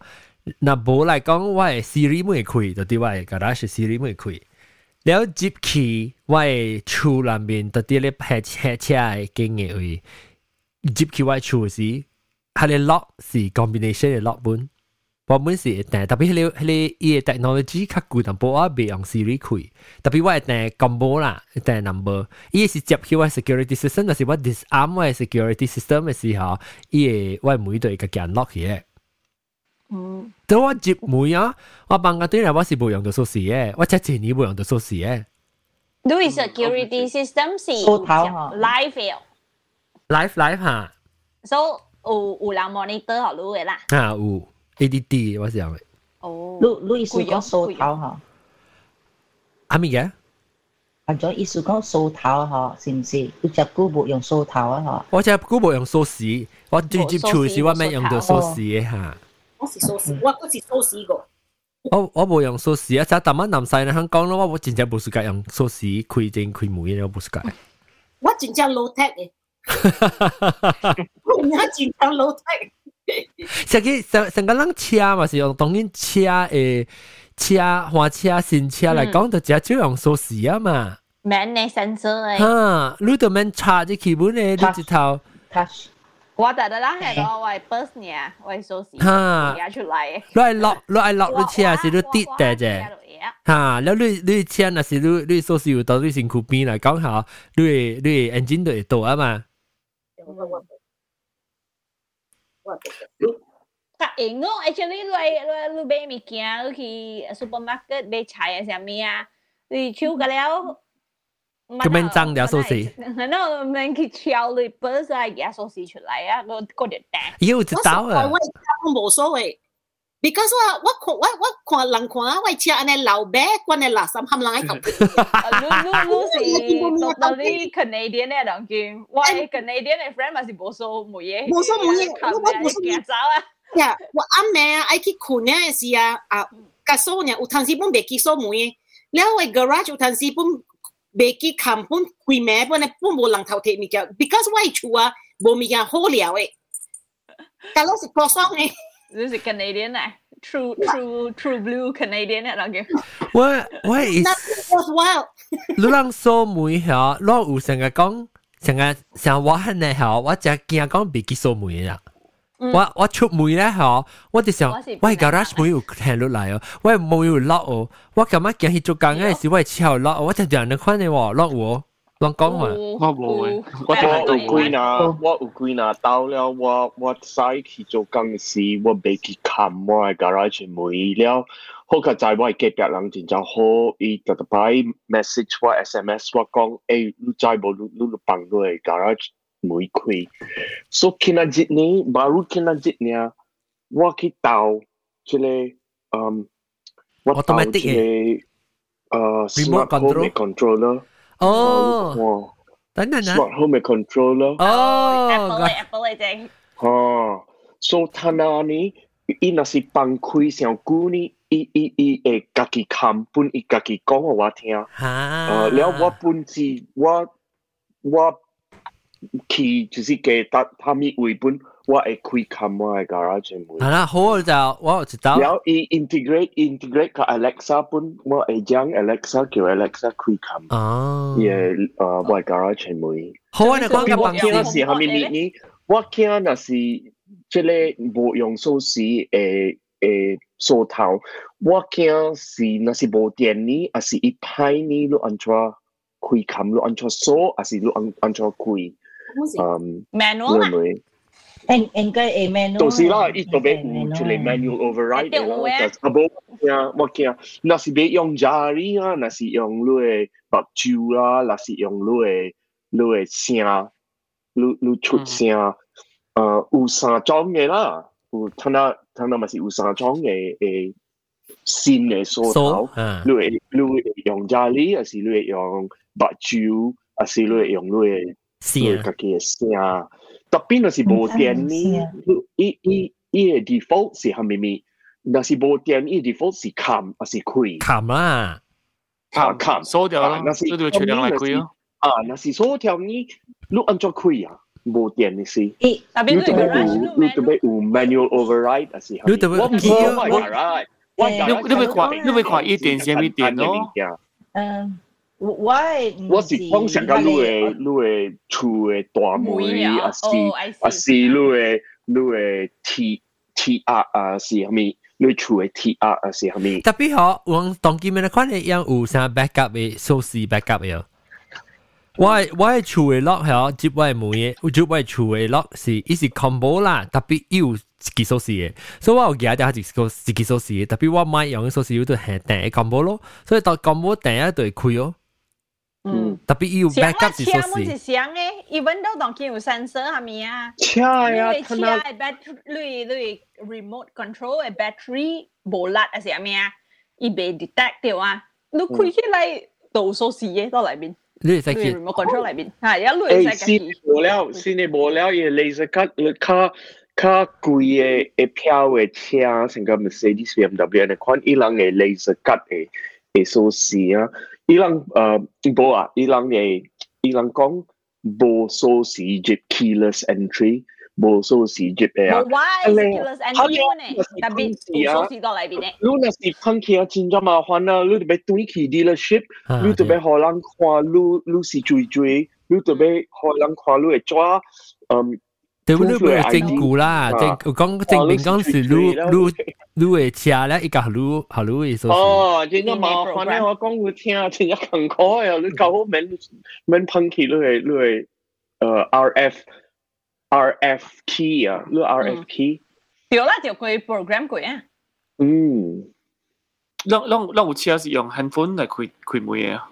那冇嚟讲，我系 Siri 冇开，到啲我系 garage Siri 冇开。 了接去我的厝内面，特地咧拍车车的经验位，接去我厝是，它的 lock 是 combination 的 lock 本，本本是但特别迄个迄个伊的 technology 较旧淡薄，我袂用 Siri 开，特别我但 combo 啦，但 number，伊是接去我 security system，但是我 disarm 我 security system 的时候，伊我每队个件 lock 起。 嘅。嗯，但我接每啊，我办个对嚟我是冇用到锁匙嘅，我只前年冇用到锁匙嘅。do security system 是数头嗬 live 嘅 live live 吓， ，so 有有人 monitor 好路嘅啦。啊有 ADD 我是用嘅，哦，你你意思讲数头嗬？阿咪嘅，啊，种意思讲数头嗬，是唔是？有只股冇用数头啊我只估冇用锁匙，我直接处是我咩用到锁匙嘅吓。 我是苏士，我嗰是苏士个。我我冇用锁匙啊！就淡仔南西咧，香港咯，我真正冇时间用锁匙开正开门嘅，我冇时间。我真正 low tech 嘅，我真正 low tech。成个成成个人车嘛是用当然车诶车花车新车嚟讲，就只少用锁匙啊嘛。 man 嘅 sensor 嘅，哈，你都免插啲基本嘅，你直头。 ？touch 我特特啦系个我系 bus 呢，我系数时哈而家出嚟嘅。你系落你系落你车是你跌嘅啫。吓，แล้ว你你车那是你你锁匙有到你身躯边嚟讲下，你你 engine 都会到啊嘛。较型咯，actually 你你你买物件，你去 supermarket 买菜啊，啥物啊，你手个了。 咁样争了锁匙。那mình去敲你 bus 啊，嘢锁匙出嚟啊，个个条带。要知道啊我。我冇所谓，because 我我看我我看人看啊，我车安尼老白，关你垃圾冚冷喺头。你你你是到底 Canadian 嘅当见，我系 Canadian 嘅 friend 咪是冇数冇嘢，冇数冇嘢我我冇数嘢走啊。呀，我阿妹啊，爱去困呢时啊，啊，甲锁呢，有阵时本未记锁门嘅，了我 garage 有阵时本 未记冚本开门本咧，本无人头摕物件，because 我系厝啊，无物件好料嘅，但系是过爽嘅。你是 Canadian 啊，true true true blue Canadian 嘅当见。我我系 was wild。你人锁门吓，我有成日讲，成日成我系呢吓，我只惊讲别记锁门啦。 我我出门咧吓，我哋想喂 garage 门有听落嚟哦，喂冇有 lock 哦，我咁样惊去做工嘅时，我系之后 lock，我就让你看你喎 lock 喎，乱讲嘛。我冇诶，我有几那我有几那到了，我我使去做工时，我未去看我嘅 garage 门了。好嘅在我嘅隔壁人真正好，伊特特摆 message 我 SMS 我讲，诶，你知无？你你帮我嘅 garage 门开。So kena jit ni, baru kena jit ni, wa ki tau cile um wa tau Automatic cile uh smart control? home controller. 哦，哇等等啊， ，smart home controller. 哦， Apple 嘅 Apple 嘅正。哈，so 他那ni 伊若是放开上久呢，伊伊伊会家己看本，伊家己讲互我听。吓，呃，了我本是我我 其就是嘅，但他咪為本，我係開冚我嘅 garage 門。係啦，好就我知道。然後 integrate integrate 個 Alexa 本，我係將 Alexa 叫 Alexa 開冚。哦。嘢，誒，我嘅 garage 門。好啊，你講嘅朋友是後面你你，我驚那是即係冇用手勢誒誒手頭，我驚是那是冇電呢，還是一派呢？你安怎開冚？你安怎鎖？還是你安安怎開？嗯 manual 啊，咪应应该会 manual。就是啦，伊就俾有出嚟 manual override 嘅咯，就啊冇呀，我惊，那是俾用 jari 啊，那是用你嘅目睭啦，那是用你嘅你嘅声，你你出声，诶有三种嘅啦，有睇下睇下咪是有三种嘅诶线嘅梳头，啊你会你会用 jari，还是你会用目睭，还是你会用你 嘅你线嘅家己嘅声。特别就是无电呢，伊伊 伊嘅 default 是系咪咪？若是无电，伊 default 是冚还是开？冚啦，啊冚收掉咯，若是收掉全量嚟开咯。啊，若是锁条呢，你按怎开啊？无电嘅事。特别对你特别 garage 有，你特别有 manual override 还是系咪？你特别我唔记啊我唔系 garage，我你你咪看，你咪看伊电线咪电咯。嗯， 我我诶我是讲成个你嘅你嘅厝嘅大门，啊还是哦，I see 还是你嘅你嘅 T T R 啊是系咪？你厝嘅 T R 啊是系咪？特别好，我当见面看你样有啥 backup 嘅，锁匙 backup 嘅。我我系厝嘅 lock 系，接我系门嘅，接我系厝嘅 lock 是，伊是 combo 啦，特别有一支锁匙嘅，所以我有记得一支锁一支锁匙嘅，特别我买用嘅锁匙有对系订嘅 combo 咯，所以当 combo 订一对开哦， Mm. Tapi you siang backup si Sosi. Siang pun si siang eh. Even though dong kini sensor kami ah. ya. Cia ya. Battery lui remote control a battery bolat asyik kami ya. Ah. Ibe detect dia wah. Lu kui hmm. ke lai tau Sosi ye eh, tau lai bin. Lui sai ki. Remote control lai bin. Ha ya lui sai ki. Sini bolau sini bolau ye laser cut le car car kui ye e piao e cia sehingga Mercedes BMW ni kon ilang e laser cut e e Sosi ya. Ah. Ha. 伊人诶无啊，伊人嘅伊人讲无锁匙接 keyless entry，无锁匙接嘅啊冇。坏 skills and 好 you 呢，特别倒数时到里边咧。你若是喷起啊，真正麻烦啊！你特别对去 dealership，啊你特别互人看你你是追追，你特别互人看你嘅抓，嗯， 对，你唔系证据啦，啊证讲证明讲是你你你嘅车咧，伊个你下你嘅锁匙。哦，真正麻烦咧，我讲佢听，真正辛苦啊！你搞好免免喷起你嘅你嘅诶 RF RF key 啊，你 RF key，对啦，就佢 program 佢啊。嗯，让让让有车是用 handphone 嚟开开门嘅啊。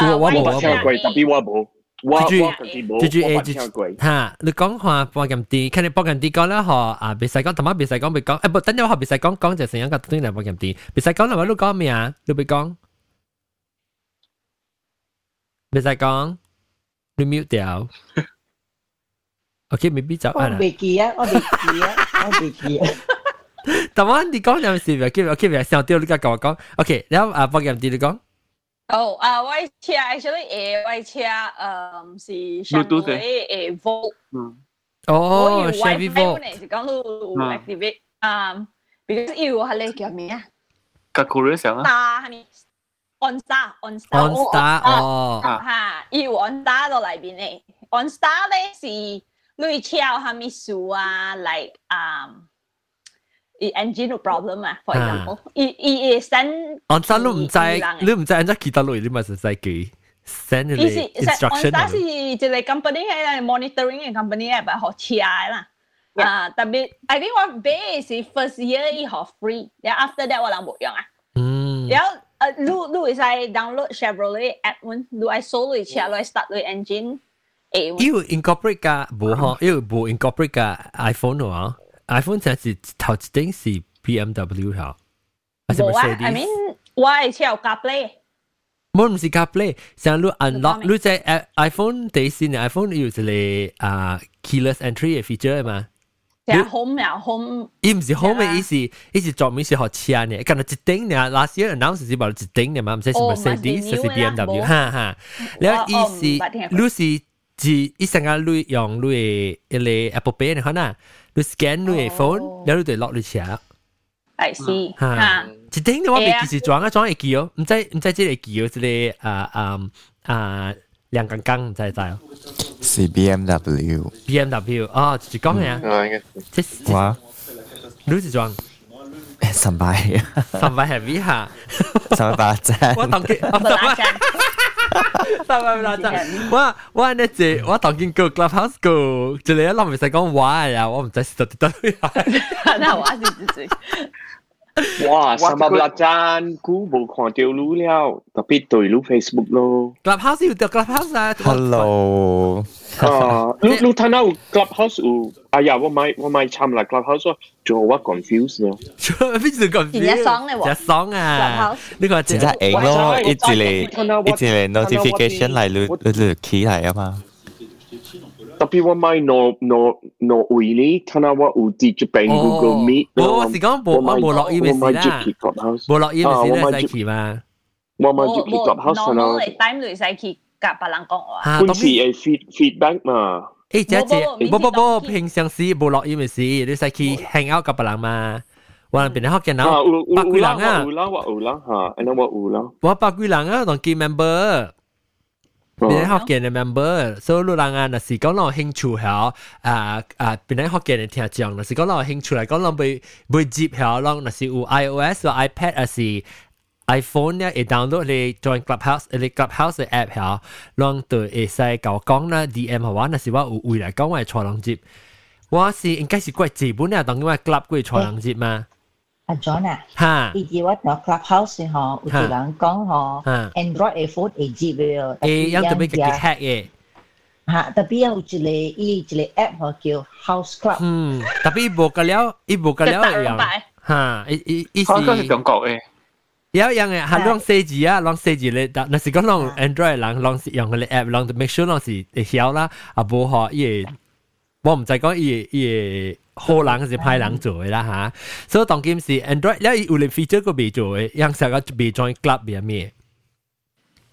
我我冇我冇听过，特别我冇， 我我最特别冇，最最诶我冇听过。吓，你讲话波咁啲，看你波咁啲讲啦，嗬啊，别使讲，同埋别使讲，别讲，诶不，等阵我别使讲，讲就成一个对嚟波咁啲，别使讲啦，我都讲咩啊？你别讲，别使讲，你 mute 掉。OK，未必就我系啦。未记啊，我未记啊，我未记啊。但系你讲有时唔记唔记唔上掉，你而家跟我讲，OK，然后啊波咁啲你讲。 哦，啊，我嘅车 actually 诶，我嘅车诶是上 Bluetooth 嘅诶 Volt。嗯，哦，Chevy Volt。呢是讲到 activate，啊，because 要系你叫咩啊？个 courier 上啊。 Star 系咪？On Star，On Star。 On Star 哦吓，要 On Star 到嚟边咧？On Star 咧是类似系咪数啊？like 啊。 i engine no problem 啊，for example，i i i send 按山都唔制，你唔制按咗几多类，你咪实际记 send 你意思 instruction 但是一个 company 系 monitoring 嘅 company 系咪学车啦？啊，特别 I think 我 base first year 以后 free，然后 after that 我谂冇用啊。嗯。然后诶，你你会使 download Chevrolet app 门，你系 solo 嚟车，你系 start 你 engine。要 incorporate 噶冇嗬，要冇 incorporate 噶 iPhone 啊 ，iPhone 就系头一定是 BMW 吓，还是冇啊 Mercedes？ ，I mean 我系车有夹 play。冇唔是 CarPlay，像你 unlock，你在 iPhone 第一先，iPhone 有一个啊 keyless entry 嘅 feature 嘛。就系 home 呀 home。伊唔是 home 嘅意思，伊是专门是学车呢。咁啊一顶呢，last year announce 是话一顶呢嘛，唔使是 Mercedes，是 BMW，哈哈。然后伊是你是自伊成日你用你嘅你 Apple Pay 你看呐， 你 scan 你嘅 phone，然后你就落你车。 I see，吓吓。一顶呢我未记是装啊装会记哦，唔知唔知即系记哦，即个啊啊啊亮刚刚唔知知哦。是 BMW。 BMW 哦，就是讲咩啊？啊，应该即哇！你是装三百，三百 heavy 吓，三百八站。我当佢三百 三百八站，我我呢只我当见个 clubhouse 个，即系一谂唔使讲话呀，我唔知是到底得那我是自己。哇，三百八站，估冇看到你了，特别对你 Facebook 咯。 clubhouse 要到 clubhouse 啊 Hello。 啊，你你睇到 Clubhouse 有，哎呀，我买我买参啦 Clubhouse，仲我 confuse 咯。边度咁而家爽咧喎而家爽啊！呢个真系硬咯，一直嚟一直嚟 notification 嚟，你你 key 嚟啊嘛。 特别我买 no no no 位呢，睇下我有啲这边 Google Meet，我是讲冇我冇落 email 我买啦 Jackie Clubhouse，冇落 email 啊我买咧，使嘛？我买冇 Jackie 冇 Clubhouse 啦 normal，嚟 time 嚟使去 夹别人讲话。啊，本当然。次诶 feed feedback 嘛，诶，姐姐，冇冇不不不，冇平常时冇落 email 时，你使去 hang out กับ别人嘛？我边啲学见啊到有百几人有有啦，啊我有？啦，我有啦吓，然后我有啦，我百几人啊，当记 member。边啲学见嘅 member，所以路人啊，若是讲攞兴趣系啊啊，边啲学见嘅听众，若是讲攞兴趣嚟讲，攞会会接系，攞若是有 iOS 或 iPad 还是 iPhone 咧，会 download 你 join Clubhouse，你 Clubhouse 嘅 app 系，攞对会使教讲啦，DM 系话，若是我有会嚟讲，我系坐两接，我是应该是贵基本啊，当然我 club 贵坐两接嘛，阿 John 啊，吓，以前我条 clubhouse 嗬，有啲人讲嗬吓，Android iPhone 会接嘅，诶，有特别嘅 hack 嘅。吓，特别有一个伊一个 app 嗬叫 House Club，嗯，tapi ibu kalau ibu kalau yang ha i i i 香港系中国嘅。 有样嘅系攞四字啊，攞四字你，但系讲攞 Android 人攞用佢哋 app，攞 make sure 攞是会晓啦，啊无学伊个，我唔知讲伊个伊个好人是歹人做嘅啦吓，所以当今是 Android 咧有啲 feature 个未做嘅，样成个未 join club 嘅咩？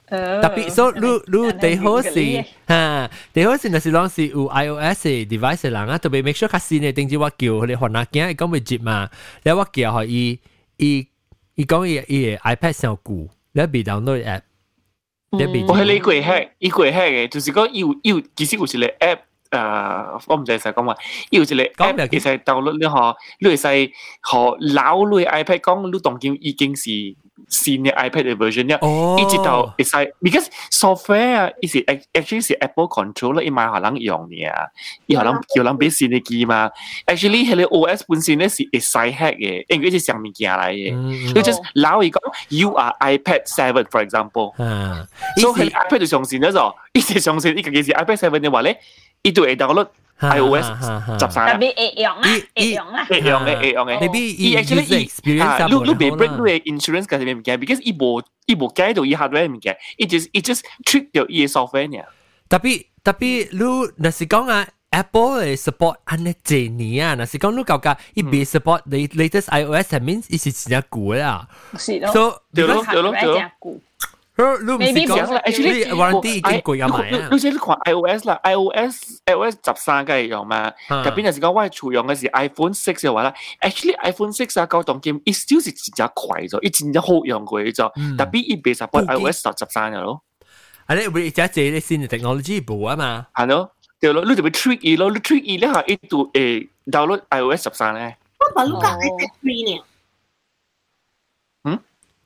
特别所以你你最好是吓，最好是若是讲是有 iOS 嘅 device 嘅人啊，特别 make sure 较新嘅定住我叫佢哋学哪件，讲未接嘛，你我叫佢伊伊 伊讲伊伊 iPad 上顾，你未 download app，你未我系你过 hack，伊过 hack 嘅，就是讲要要其实有一个 app。诶，我唔知使讲话，要一个 app 其实 download 你嗬，你会使学老你 iPad 讲，你当今已经是 新嘅 iPad 嘅 version 啦，一直到会使，because software 啊，伊是 actually 是 Apple control 啦，伊买可能用嘅啊，伊可能叫人俾新嘅机嘛，actually 系你 OS 本身咧是会使 hack 嘅，因为系上物件嚟嘅，你 just 老伊讲 you are iPad seven for example，啊，所以 iPad 就上线咗就，伊是上线，伊个嘅是 iPad seven 嘅话咧。伊都会 download iOS chập xài đặc biệt ế yong á ế yong á. Ế yong á ế yong á maybe e actually user e- experience à lúc lúc bị break lúc insurance cái gì mình kể because e bộ e bộ cái đồ e hardware mình kể it just it just trick the e software nha. Tapi tapi lu nasi kong à Apple eh, support anak ni ah. Nasi kau nu kau ka, it be support the latest iOS that means it is jinak lah. So, because, 咯對咯對咯。你唔是講，actually warranty 已經貴咗買啊。你你你看 iOS 啦，iOS iOS 十三嘅用嘛，特別係講我係儲用嘅是 iPhone six 嘅話啦，actually iPhone six 啊，高檔機，伊 still 是真正快咗，伊真正好用過咗，特別伊未 support iOS 十十三嘅咯。啊，你會而家借啲新嘅 technology 部啊嘛。係咯，對咯，你就會 trick 伊咯，你 trick 伊咧嚇，伊度誒 download iOS 十三咧。我 iPad 呢？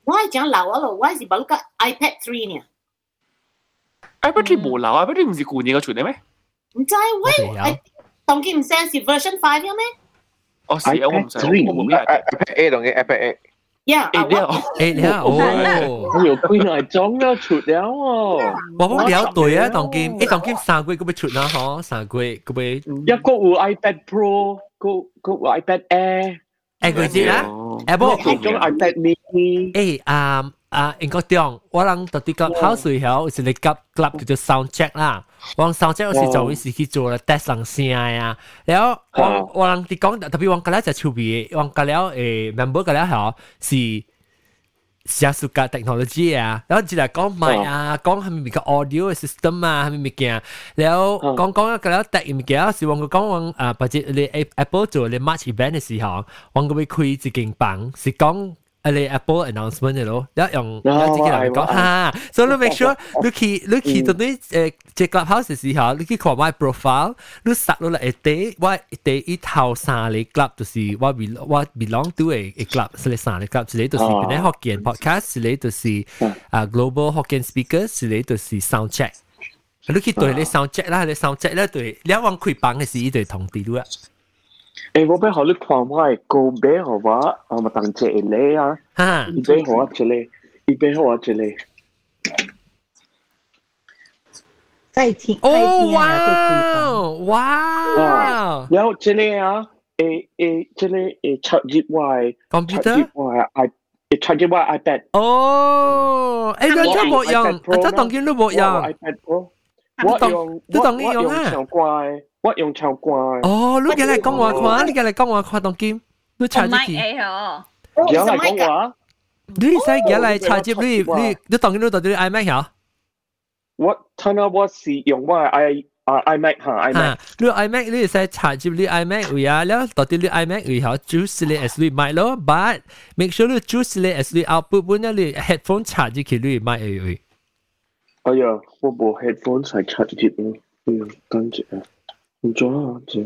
嗯？我系讲老啊咯，我系把录个 iPad three 呢。 iPad three 冇老，iPad three 唔是旧年嘅出嚟咩？唔知喂，当佢唔 send 是 version five 嘅咩？哦，是啊，我唔知。 iPad A 同嘅 iPad A。 Yeah，诶了，诶了，哦，我有几耐装咗出了喎。我冇了对啊，当今诶当今三个月佢要出啦，嗬，三个月佢要。一个有 iPad Pro，个个有 iPad Air。诶佢知啦 ，Apple 其中 iPad mini。诶啊啊，应该点？我谂到啲个 house 时候，是你急 club 叫做 sound check 啦。我 sound check 我是做时去做啦，test 上声啊。然后我我谂啲讲特别我嗰咧就出边，我嗰咧诶 member 嗰咧系是。 成熟嘅 technology 啊，然后只系讲麦啊，讲系咪个 audio system 啊，系咪物件，然后讲讲一个咧 tech 物件，是我讲讲啊，或者你 Apple 做你 March event 嘅时候，我会开一间房，是讲。 你 Apple announcement 嘅咯，一用有自己人讲哈，所以你 make sure 你去你去到啲诶即 clubhouse 嘅时候，你去看我 profile，你杀落嚟第我第一头三个 club 就是我 be 我 belong to 嘅 club，是你三个 club，是你就是边啲学见 podcast，是你就是啊 global 学见 speaker，是你就是 sound check。你去对你 sound check 啦，你 sound check 咧对，你一往开房嘅时，伊对通知啦。 诶，我俾学你看我系高俾好话，我咪当借你啊，吓，伊俾我一个，伊俾我一个。再听，哦哇哇！然后这里啊，诶诶，这里诶插入我系 computer，插入我系 i，诶插入我 iPad。哦，诶，你真冇用，真当见都冇用。 iPad Pro。 我用你当你我用啊唱乖， 我用潮掛。哦，你嘅嚟講話誇，你嘅嚟講話誇當劍，你查自己。而家嚟講話，你使而家嚟查接你你你當劍你當劍 iMac 嚇？我睇下我是用我 i 啊 iMac 嚇 iMac。你 iMac 你使查接你 iMac 位啊，了當劍你 iMac 位嚇，choose 你 as 你買咯，but make sure 你 choose 你 as 你 output 本啊你 headphone 查自己你買位位。哎呀，我冇 headphone 查查接咯，嗯，等陣啊。咗啊，就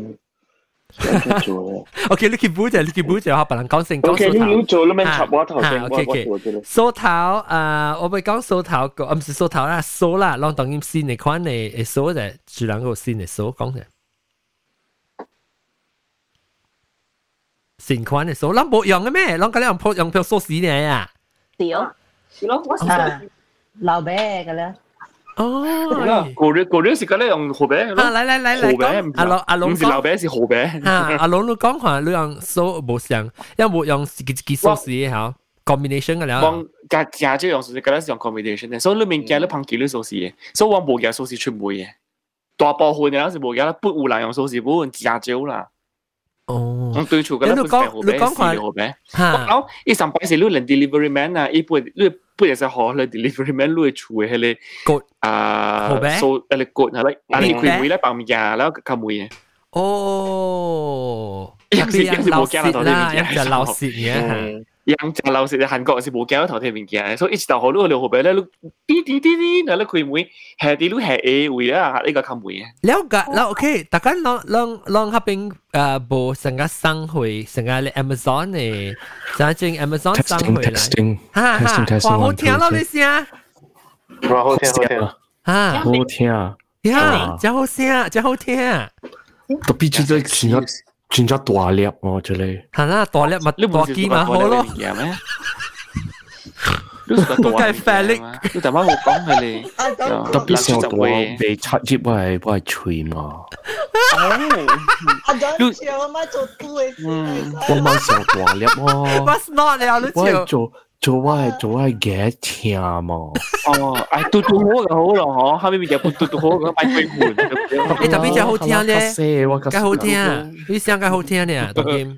就做啊。 OK，你去补就你去补就学别人讲成讲 OK，你数头。要做啦咩？插我头吓先，我，OK 我 OK 做咗啦。数头啊，我咪讲数头个，唔是数头啦，数啦，让当然先嚟款嚟诶数就自然个先嚟数讲嘅。先款嚟数，咱冇用嘅咩？咱嗰啲用铺用票数死你啊！屌，是咯，我啊，老白嘅咧， 哦，嗰啲嗰啲是嗰啲用河餅啊，嚟嚟嚟嚟講，阿龍阿龍唔是老餅是河餅。嚇，阿龍你講話你用數冇上，因為冇用自己自己數死嚇，combination 嘅啦。幫家家姐用數字，嗰啲是用 combination 嘅，所以你面見你旁幾啲數字嘅，所以我冇嘅數字出唔會嘅。大部分嘅是冇嘅，不有人用數字，不過家姐啦。哦，我对住噶啦，你讲你讲话，然后伊上班时，你连 delivery man 啊，伊不你不也是好咧 delivery man 你住嘅系咧，割啊，收诶咧割啊咧，啊你佢会咧放假啦，佢冇嘢。哦，一啲人流血啦，一就流血嘅。飲茶樓食韓國是無驚頭天物件，所以一直到好路路後邊咧，滴滴滴滴，嗱咧開門，係啲路係 A 位啦，呢個冚門。了解，嗱 OK，大家讓讓讓下邊誒無成個生會，成個咧 Amazon 咧，就正 Amazon 生會啦。哈哈，哇好聽咯你聲，哇好聽好聽，啊好聽，呀，真好聲，真好聽，都必須在前一。转咗大粒喎，这里系啦大粒咪大机咪好咯你系都系 Felix 你大妈会讲系你特别上大被插叶我系我系吹嘛，阿咗笑我妈做都嘅，我冇上大粒喎， What's not 了你我系笑做 做我系做我系嘅听嘛，哦，哎，嘟嘟好就好咯，嗬，后面面有嘟嘟好咁买杯换。你特别真好听咧我梗好听你声梗好听咧当然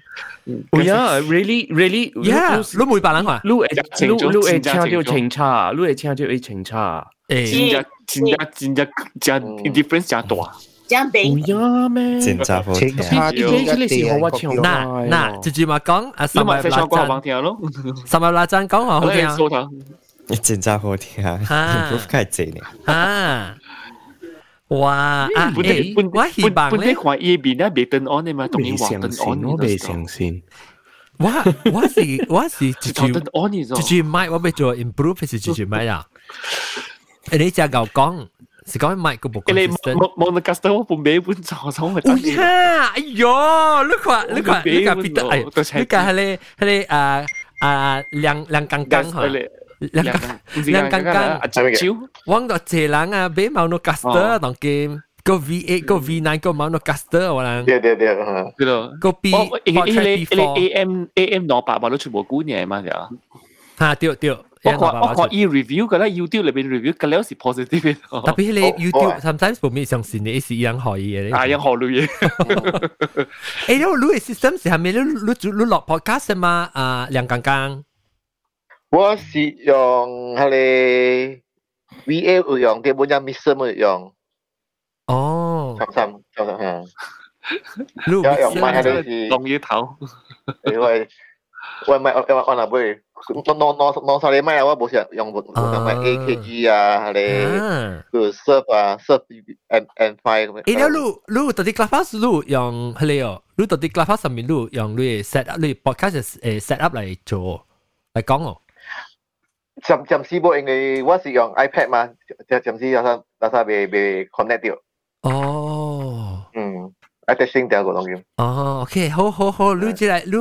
Oh yeah, really, really. Yeah，你每白人话你会情中你你会情家听到情中情差，你会听到啲情差。真正真正真正真 difference 真大。 这样俾 Oh yeah 咩？真系好听。呢呢呢时候我唱嗱嗱，直接咪讲啊，你三日咪非常讲拉帮听咯。三日拉真讲话好听数头。真系好听啊啊！improve 太正咧。啊！哇啊！本诶本我希望本咧地。看依边咧未登 on 嘅嘛，当然未上话登 on 线，我未上线。我我是我是直接登 on 呢直接买，我要做 improve 是直接买啊！诶，你只够讲 是讲买个部你 consistent。冇冇那 custom 我本尾本错咗咪哦呀！哎呦，你看你看你看彼得，哎，你看迄个迄个啊啊亮亮刚刚哈。亮刚亮刚刚，阿招，往到这人啊，俾冇no caster 当 game，个 V eight 个 V nine 个冇no caster 我人，对对对，吓。系咯。个 B 哦，你你 portrait 你 before， AM AM 攞八百都全部官嘢嘛就。吓对对， 我看我看 e review 嘅咧，YouTube 里边 review 嘅咧是 positive 嘅。特别你 YouTube sometimes 冇咩上线你是一样可以嘅。啊，样学类嘢。诶，你你 system 是系咪你你你落 podcast 嘛？啊，亮刚刚。我是用系你 VA 有用，基本上 Miss 冇用。哦。三三三三吓。你有用买系你是。龙鱼头。因为我买我我我嗱杯，攞 no no no sorry 賣我冇想用我想買 AKG 啊，嚟佢 serve 啊 serve and and five 咁。誒，你錄錄到啲 Clubhouse 錄用係你哦，錄到啲 Clubhouse 上面錄用你 set up 你 podcast 誒 set up 嚟做嚟講哦。暫暫時冇，因為我是用 iPad 嘛，暫暫時有陣有陣未未 connect 到。哦。嗯，iPad 先掉个东西。哦，OK，好好好，你即系你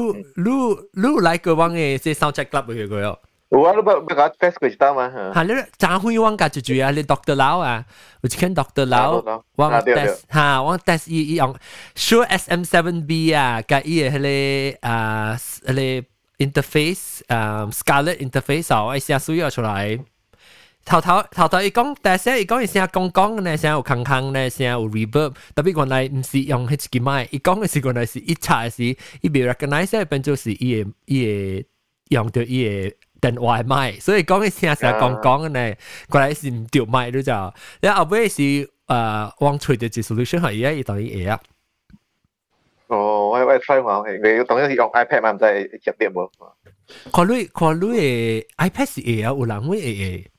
你你嚟个帮嘅即系 sound check club 嘅佢哦。我都不不搞 face 佢知道嘛。系你张辉旺嘅就主要你 Doctor Lau 啊，我只看 Doctor Lau，我 test 吓，我 test 伊伊用 Sure SM7B 啊，嘅伊嘅迄个啊迄个。interface 啊、um, Scarlett interface 啊，我一下需要出来， 頭頭頭頭伊講，但係伊講伊聲講講咧，聲有空空咧，聲有 reverb，特別原來唔是用迄支麥，伊講嘅是原來是一查嘅是，伊未 recognize 變做是伊嘅伊嘅用到伊嘅電話麥，所以講嘅聲成講講嘅呢，原來是唔對麥都就，然後後尾是誒往吹嘅 solution 係而家伊當伊嘢啊。哦，我我 try 嘛，你當然是用 iPad 嘛，唔使接電無。看你看你嘅 iPad 是會啊，有人會會。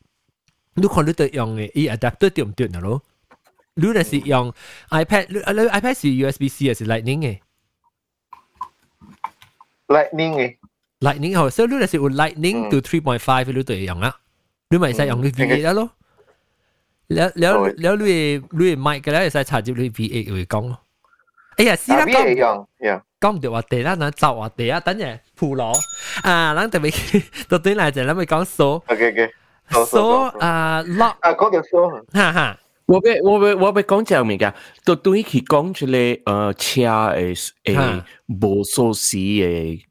你看你对用嘅，伊 adapter 对唔对啊？咯，你若是用 iPad，你你 iPad 是 USB C 还是 Lightning 嘅？Lightning 嘅，Lightning 好，所以你若是有 Lightning to three point five，你对用啊，你咪使用你 V8 啊咯。แล้วแล้วแล้วลุยลุยไมค์ก็แล้วใส่插接你 V8 会讲咯。哎呀，是啦，讲讲唔到话地啦，嗱就话地啊，等阵铺罗啊，咱特别到对嚟就咱咪讲数。OK OK。 so 啊 lock 啊，讲到 so，哈哈。我俾我俾我俾讲正物件，都对佢讲出嚟诶车诶诶无锁匙诶，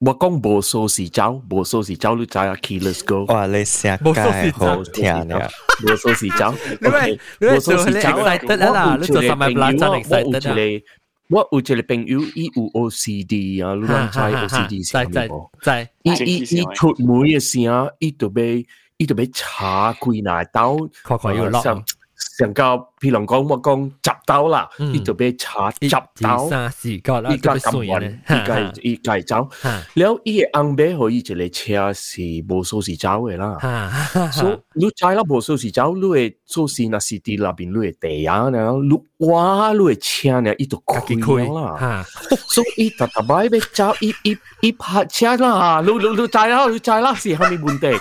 我讲无锁匙走，无锁匙走你知啊？Keyless Go，哇！你成街好听啊！无锁匙走，OK，无锁匙走嚟得啦，你做什么拉真嚟使得啊？我有一个朋友，伊有 OCD 啊，你谂知 OCD 是咩无？知，伊伊伊出门嘅时候，伊就俾。 呢度俾查貴拿刀，確確要落。成個譬如講我講執刀啦，呢度俾查執刀，依家咁運，依家依家走。然後依個硬幣可以一個車是無數時走嘅啦。所以你揸啦無數時走，你會做事那是地那邊你會地啊，然後你哇你會車呢，依度虧啦。所以依特特擺俾走，依依依拍車啦，你你你揸啦，你揸啦是係咪問題？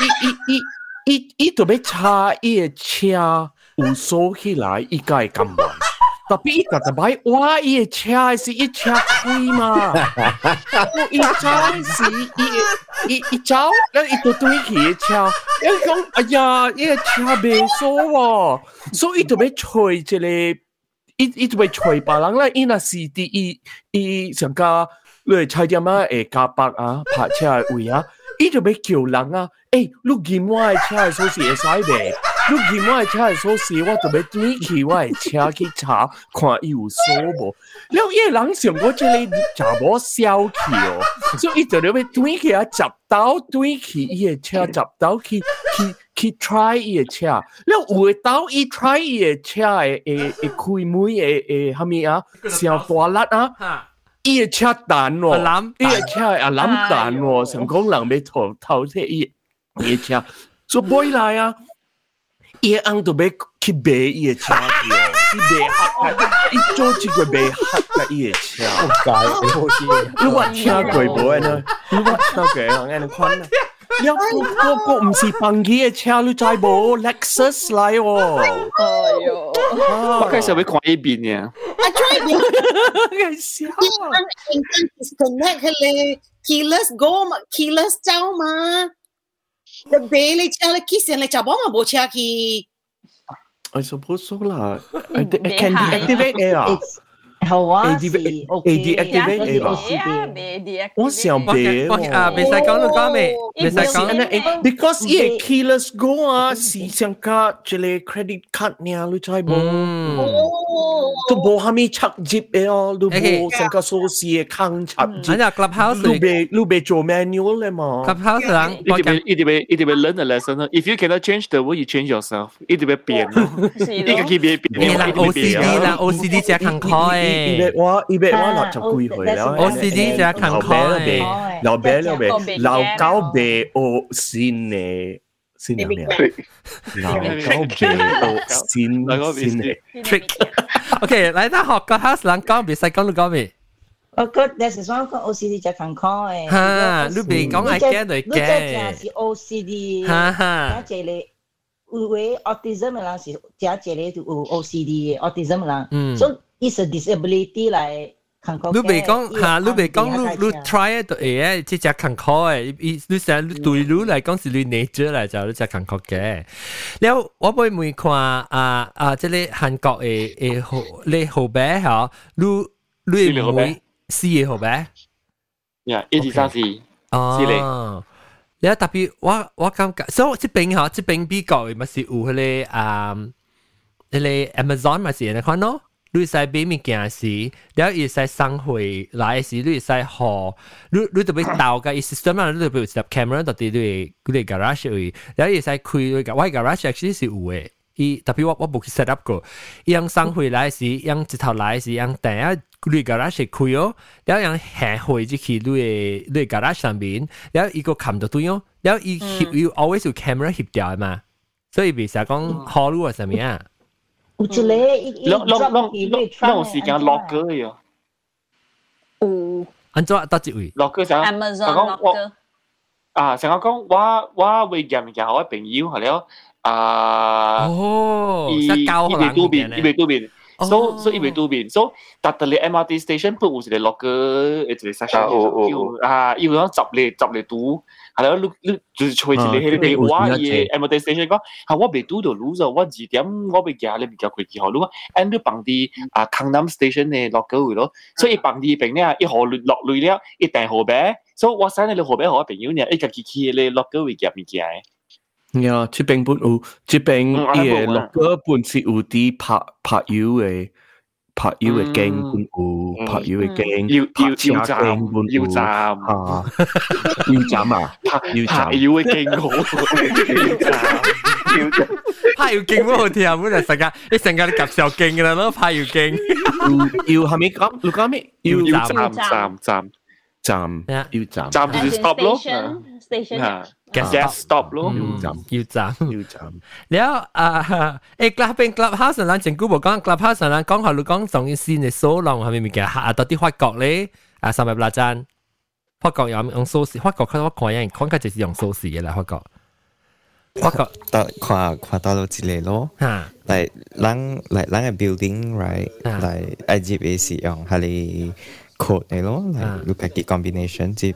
伊伊伊伊伊特别差，伊个车有锁起来，伊个会咁乱。特别伊特特摆，哇！伊个车是一车开嘛，伊车是伊伊伊走，然后伊就对起个车，然后讲哎呀，伊个车未锁喎，所以伊特别吹一个，伊伊特别吹别人啦，伊若是啲伊伊上加你菜店啊，诶加白啊，泊车位啊。 伊就ท叫人啊诶ไม่เกี่ยวหลังอ่ะเอ้ยลูกยิ้มไหว้ชาดโซเซียไซส์แบกลูกยิ้มไหว้ชาดโซเ去去ยว่าตัวไม่ตรีคิวว่า诶诶开เช้าขี้ช้า 伊个车蛋喎，伊个车系阿谂蛋喎，成功人要投投即伊伊个车，做买来啊！伊个翁都要去买伊个车去哦，伊买黑，伊做一个买黑嘅伊个车。你话听过无啊？你话听过啊？你看啊！ 有個個唔是 bằng 嘅車，你知無？Lexus 嚟喎。哎呦！我開始會看一邊嘅。I tried it. 嘅笑。你 disconnect 佢 keyless go 嘛，keyless 走嘛。你俾你車你 kiss 你就幫我部車去。I suppose so 啦。It can deactivate 啊。好啊 ，activate activate 吧。我想别啊，未使讲到讲未，未使讲。Because 伊个 keyless go 啊，是上加一个 credit card 呢，你知冇？都冇虾米插接嘅哦，都冇上加锁匙嘅坑插接。咁就 clubhouse 你别你别做 manual 咧嘛。 clubhouse 人，一定要一定要一定要 learn a lesson If you cannot change the world, you change yourself。一定要变咯，一个佢变变。你人 OCD 人 OCD 只坑开。 伊别我伊别我六十几岁了。我是啲只坑开。老白老白老高白哦，新嘅新嘅老高白哦，新新嘅 trick。OK，嚟得学个 house 人讲，别使讲到讲未？我觉得是讲讲 OCD 只坑开。吓，你别讲系惊嚟惊。你只是 OCD。吓吓。一个有位 autism 嘅人是只一个有 OCD 嘅 autism 嘅人。嗯。所以 is a disability 來。你未講嚇，你未講你你 try 到嘢，即隻坎坷誒！伊你成日對你嚟講是你 nature 嚟就你隻坎坷嘅。了，我每每看啊啊，即係韓國誒誒後你後背嚇，你你每四嘅後背，呀一二三四，哦，了特別我我感覺，所以即邊嚇即邊比較咪是有嗰個啊，嗰個 Amazon 咪是人哋看咯。你使买物件时，然后伊使送回来时，你使学，你你特别导个 system 啊，你特别有 camera 到底你你 garage 位，然后伊使开你个，我 garage actually 是有诶。伊特别我我冇去 set up 过，伊样送回来时，样一头来时，样第一你 garage 开哦，然后样下回就去你你 garage 上面，然后伊个冚到对哦，然后伊翕要 always 有 camera 翕掉嘛，所以别成讲好路啊上面啊。 有一个一两两两两有时间落歌嘅。有。安怎得一位？落歌想。 Amazon 落歌。啊，成日讲我我会验物件，我朋友系了。啊，哦，伊伊袂拄面，伊袂拄面。 So so ibig tubig. So tatali MRT station put was the local it's the session. You ah you don't chop le chop le tu. Hello look look just choi chi le hele be wa ye MRT station ko. Ha wa be tu do lu zo wa ji tiam wa be ya le bi ka kwe ki ho lu. And the bang di ah Gangnam station ne local lo. So i bang di bang ne i ho lu lok lu le i dai ho be. So wa san le ho be ho be you ne i ka ki ki le local we ga mi ki ai. 呀，这边本有，这边伊个落个本是有啲拍拍油嘅，拍油嘅镜本有，拍油嘅镜，要要要站，要站啊，要站啊，拍要站，拍油嘅镜好，要站，要站，拍油镜好听，本来成日你成日你夹时候镜噶啦咯，拍油镜，要系咪讲？你讲咩？要要站站站站，要站，站就是 stop 咯，station。 gas gas stop 咯，要浸要浸要浸。了啊，誒 club 邊 club house 人前久無講 club house 人講下你講上一線嘅所浪係咪咪嘅下到啲法國咧啊三百八站，法國有用鎖匙，法國佢我看人看佢就是用鎖匙嘅啦，法國。法國到看看到到之類咯，嚟咱嚟咱嘅 building right 嚟 I G B 是用係你 code 嚟咯，嚟你自己 combination 接。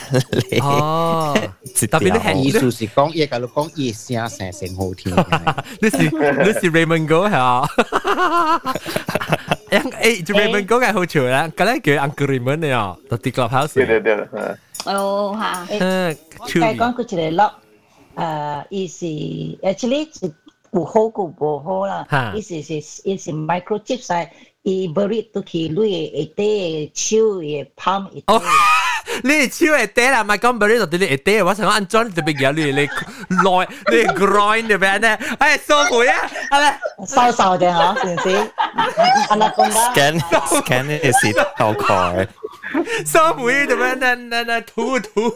嘅。哦，特别你系意思是讲嘢，假如讲嘢声声声好听。你是你是 Raymond 哥系啊？诶诶，做 Raymond 哥系好潮啦，咁咧叫 Uncle Raymond 嚟啊，到 The Clubhouse。对对对。哦吓。嗯，诶，讲佢一个 lock，诶，伊是 actually 有好过无好啦，伊是是伊是 microchip 晒，伊 bury 到去你嘅底手嘅 palm 一底。 你超係嗲啦，唔係講俾呢度對你係嗲，我成日按 John 特別嘢，你你內你 grind 嘅咩咧？哎，收回啊，係咪？收收嘅嗬，是唔是？Scan scan 嘅是頭蓋，收回做咩？那那那吐吐。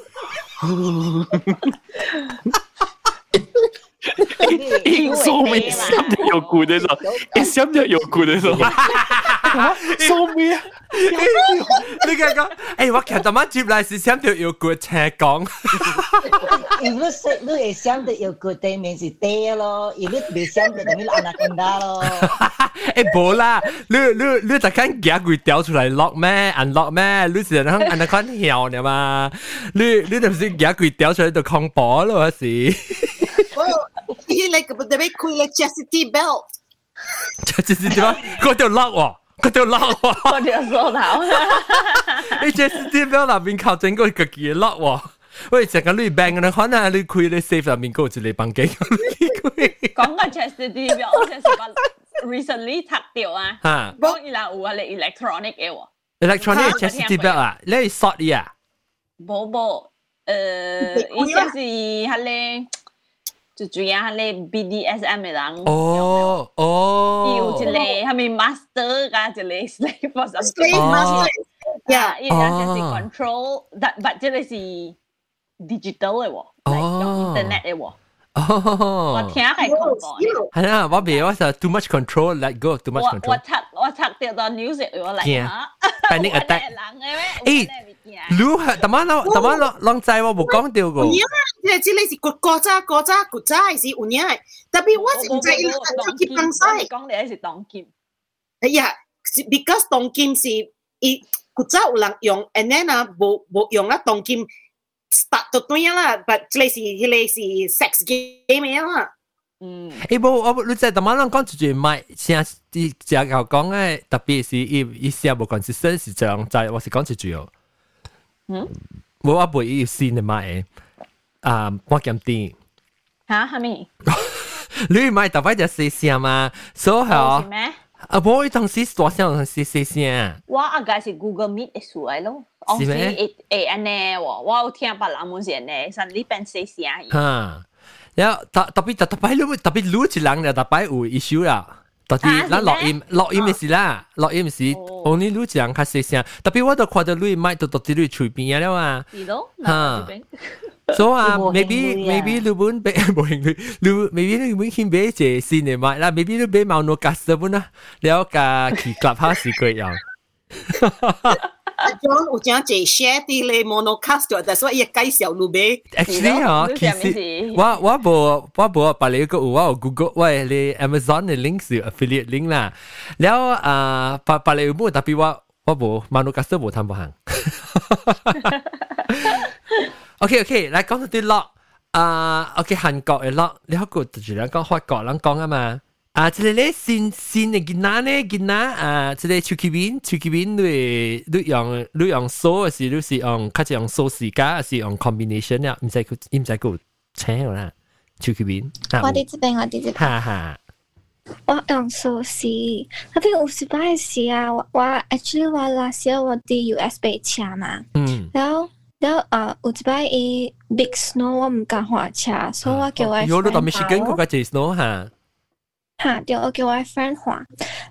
所以想得有骨的咯，一想得有骨的咯，所以啊，你讲讲，诶，我其实啱接嚟是想得有骨斜讲。如果是你系想得有骨，对面是爹咯；如果未想得，就咪阿那更加咯。诶，冇啦，你你你特间夹佢掉出嚟 lock 咩？unlock 咩？你是响安那款晓嘅嘛？你你就系夹佢掉出嚟就空波咯，是。 he like the way cool like chastity belt。 chastity 点啊？嗰条甩喎，嗰条甩喎，嗰条梳头。你 chastity belt 入面靠整个脚嘅甩喎。喂，成个你 bang 嘅可能你开你 safe 入面嗰个一个绑机。讲个 chastity belt，我就是个 recently 拆掉啊。吓。讲伊拉有啊，你 electronic 嘅喎。 electronic chastity belt 啊，你系 short 啲啊？冇冇，诶，以前是系咧。 就主要系你 BDSM 嘅人。哦哦。有一个系咪 master 噶，一个 slave or something。 slave master。呀，依家就是 control，但但即系是 digital 嘅喎，like 用 internet 嘅喎。 哦。我听系恐怖。系啊，我别我就 too much control，let go too much control。我拆我拆掉到 news 我嚟吓。 panic attack。诶，你系特晚咯，特晚咯，浪仔我冇讲掉过。即系知你是国国家国家国家系是有嘢，特别我是唔知要要结婚晒。讲你系是当剑。哎呀， because 当金是伊古早有人用，and then 啊无无用啦，当金 start 到对啦，but 即系是迄个是 sex game 样啦。嗯，诶无我你即系点样讲就系买，先啲只有讲诶，特别是伊伊时无 consistent 是这样，就系我是讲一句哦。嗯，我我唔伊先嚟买诶，啊半减啲。吓系咪？你买特别就四声嘛，所以系 咩？啊，冇，当时大声当时细声。我阿家是 Google Meet 嘅数嚟咯，我是诶诶安尼喎，我有听别人讲是安尼，神呢边细声。吓，然后特特别特特别你特别录一人咧，特别有 issue 啦。 特别咱录音录音嘅是啦，录音是 only 录一人较细声，特别我都看到你麦都到啲你随便了啊。系咯，吓。So 啊，maybe maybe 你本俾冇兴趣，你 maybe 你本兴俾只新嘅买啦，maybe 你俾毛诺加斯本啦，你有架去 clubhouse 佢样。 John 有讲只 share 啲咧 monocast，但系我亦介绍路俾。Actually 啊，其实我我冇我冇把你个我有 Google 喂你 Amazon 嘅 link 是 affiliate link 啦，然后啊把把你冇特别我我冇 monocast 冇贪不行。OK OK，嚟讲到啲 lock 啊，OK 韩国嘅 lock，你好过住两讲法国人讲啊嘛。 啊，即系咧新新嘅囡仔咧，囡仔啊，即系手机边手机边你你用你用手，是你是用较用手时间，还是用 combination 啊？唔使佢唔使佢请啦，手机边。我哋这边我哋这边。哈哈。我用手时，特别有时摆时啊，我我 actually 我 last year 我啲 USB 车嘛，嗯，然后。แล้วเอ่ออุจไปอี big snow ว่ามันกะหัวชา so ว่าเกี่ยวไว้ อยู่ตอนมิชิแกนก็กะเจ snow ฮะฮะ 哈，就我给我爱 friend 换，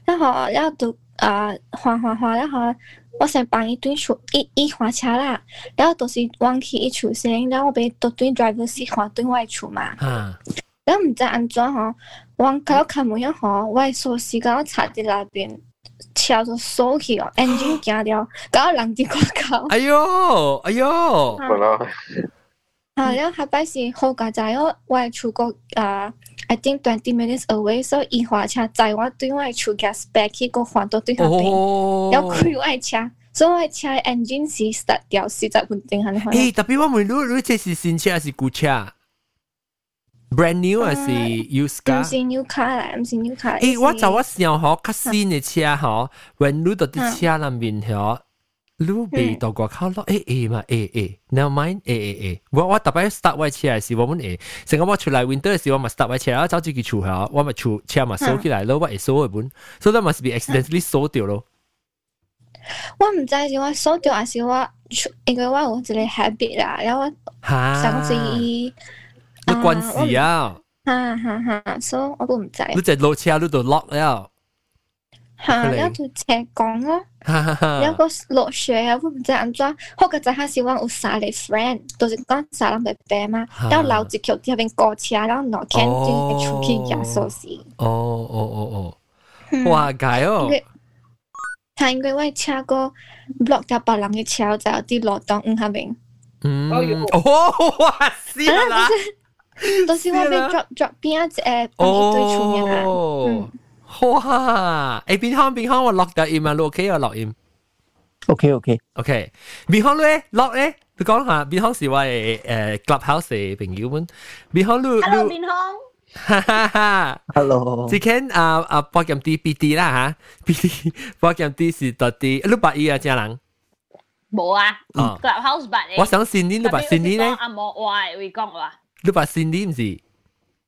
然后然后就呃换换换，然后我先帮伊转出伊伊换车啦，然后就是往起一出现，然后我被独对 driver 是换对外出嘛。嗯。然后唔知安怎吼，往开到开门吼，我锁匙搞我插伫那边，敲就锁起哦，engine 惊掉搞我冷得过搞。哎哟哎哟，好啦。哈，然后后摆是好怪哉哦，外出国啊。，I think twenty minutes away，所以伊花车载我对我出 gas back 去个换到对下边，然后开我车，所以我车 engine 是 start 掉四十分钟很快。诶，特别我问你，你这是新车还是旧车？brand new 还是 used car？唔是 new car 啦，唔是 new car。诶，我就我想嗬，较新嘅车嗬，when 你到啲车里面嗬， 你未到过靠咯，诶诶嘛，诶诶，never mind，诶诶诶，我我特别 start 位车系我们诶，成个我出来 winter 嘅时候，我咪 start 位车，我走自己出吓，我咪出车咪锁起来咯，我系锁嘅本，所以 that must be accidentally 锁掉咯。我唔知是我锁掉还是我，因为我有一个 habit 啦，然后我上次。你关事啊！哈哈哈，所以我都唔知。你只落车你就 lock 了。 吓！有条斜讲咯，有个落雪啊，我唔知安怎。我个阵下是我有三个 friend，都是讲三人伯伯嘛，然后留一条喺边过车，然后攞 can 就出去压锁匙。哦哦哦哦，哇解哦！他应该会车个 block 掉别人嘅车，就有啲落档喺下边。嗯，哦哇死啦！都是我被 drop drop 边一只诶帮一堆出面啊！嗯， 哇！诶边行边行我落掉音啊，录 OK 啊录音。OK OK OK，边行咧落咧，你讲下边行是我诶诶 clubhouse 嘅朋友们，边行录 Hello 边行。哈哈哈，Hello，之前啊啊，博咁啲 BD 啦吓，BD 博咁啲是到啲六百亿啊，家人。冇啊，clubhouse 八我想新年六百新年咧。阿冇话会讲话。你把新年唔是？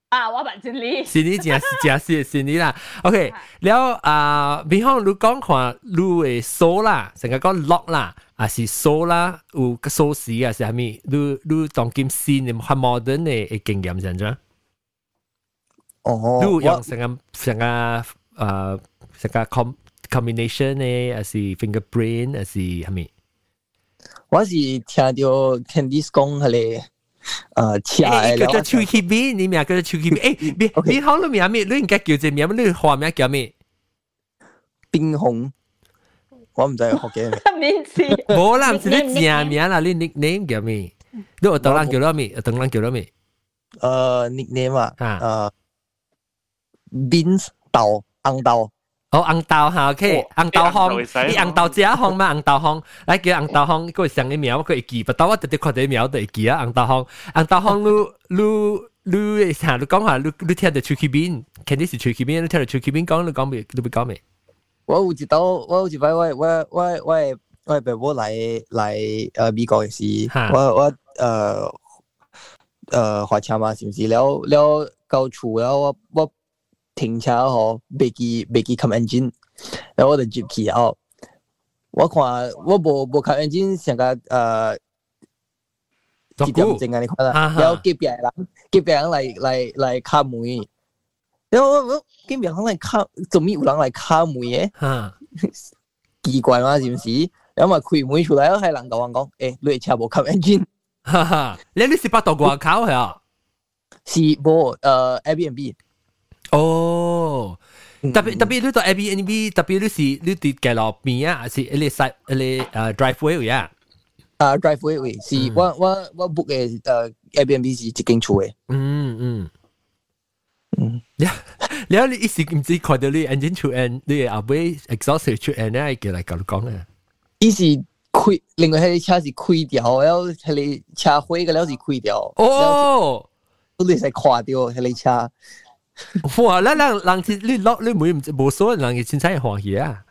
啊！我扮真理，真理真真是真理啦。OK，了啊，比方你讲看你诶锁啦，成个讲 lock 啦，啊是锁啦，有个锁匙啊是虾米？你你当今新你系 modern 诶诶经验成咗？哦，你用成个成个啊成个 com combination 诶，啊是 fingerprint 啊是虾米？我是听到 Candice 讲佢哋。诶，车诶，叫做手机边，你名叫做手机边。诶，你你好，你名咩？你应该叫只名，你化名叫咩？冰红，我唔知学嘅名字。冇啦，唔是你正名啦，你 nickname 叫咩？你有当人叫咗咩？有当人叫咗咩？诶，nickname 啊，诶，beans 豆，红豆。 哦，红豆吓，OK，红豆烘，你红豆只烘嘛？红豆烘，来叫红豆烘，佢上啲苗，佢会记，不过我直接看啲苗就会记啊。红豆烘，红豆烘，你你你吓，你讲下，你你听到吹气边，肯定是吹气边，你听到吹气边讲，你讲未？你会讲未？我有一道，我有一摆，我我我我我爸母来来诶美国嘅时，我我诶诶花车嘛，是唔是？了了到厝了，我我。 停车吼，未记未记开 engine，然后我就入去后，我看我无无开 engine，成个呃几点钟啊？你看啦，然后隔壁人隔壁人嚟嚟嚟敲门，然后我我隔壁人嚟敲，做咩有人嚟敲门嘅？奇怪嘛，是唔是？然后咪开门出来，系人同我讲，诶，你车无开 engine，哈哈，你你是八度外口系啊？是无呃 Airbnb。 哦，特别特别你到 Airbnb，特别你是你啲嘅路边啊，是你 side 你诶 driveway 位啊？啊，driveway 位是我我我 book 嘅诶 Airbnb 是一间厝嘅。嗯嗯嗯，你你你一时唔知看到你 engine 出 end，你后尾 exhaust 出 end 咧，叫嚟教你讲啊。伊是开，另外迄个车是开掉，然后迄个车灰嘅了是开掉。哦，你使看到迄个车。 哇！咱人人是你落你每唔无所人嘅凊彩欢喜啊！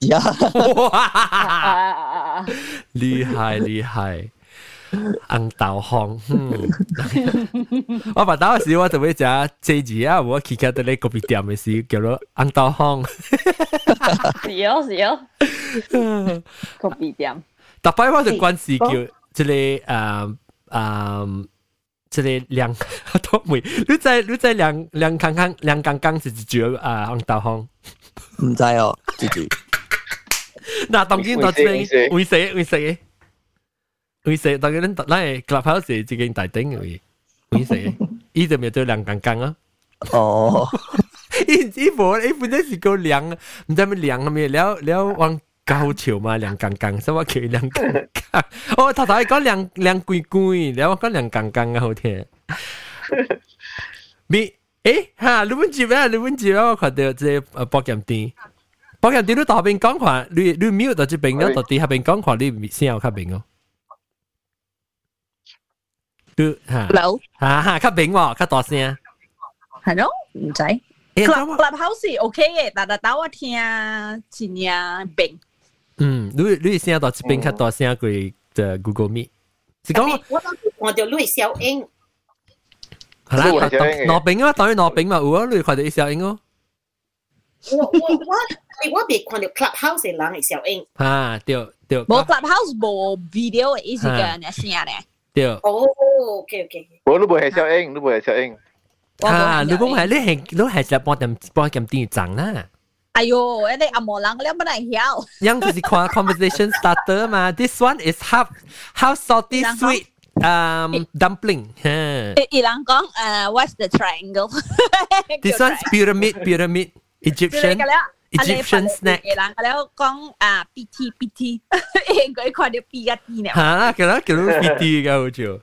呀！哇！厉害厉害！红豆烘，我把打时我就会食这字啊！我去到你嗰边店嘅时叫做红豆烘。是哦是哦，嗰边店。特摆我就关系叫即系诶诶。 即系两都未，你在你在两两康康两刚刚是一句啊，红豆烘，唔知哦，自己。嗱，当然到这边为谁为谁为谁？当然咱咱 clubhouse 是一间大顶嘅，为谁？伊就咪做两刚刚啊？哦，伊伊无伊本身是个两，唔知咩两咩了了往。 高潮嘛，凉刚刚，所以我叫凉刚刚。我头头系讲凉凉鬼鬼，然后我讲凉刚刚啊，好听。你诶吓，你问住啊？你问住啊？我看到即诶保险店，保险店你到边讲话，你你瞄到即边嗰到底下边讲话，你先有较边哦。都吓，吓吓较边喎，较大声。系咯，唔使。Club Clubhouse OK 嘅，但系打我听前日病。 嗯，你你先到这边较大声过嘅 Google Meet，是讲我我就攞小英，系啦，攞饼啊，当然攞饼嘛，有啊，你看到小英哦。我我我我别看到 Clubhouse 嘅人系小英。啊，对对。冇 Clubhouse 冇 video 嘅意思嘅，你声咧。对。哦，OK OK。我都唔系小英，都唔系小英。啊，你唔系你系你系就帮点帮点店长啦。 哎呦，一啲阿摩人嗰啲不能晓。样就是看 conversation starter 嘛。This one is half half salty sweet um dumpling. 伊人讲诶，what's the triangle? This one's pyramid pyramid Egyptian Egyptian snack. 伊人了讲啊，BT BT，应该看到 B 一 D 呢。吓，叫啦叫啦 BT 嘅好似。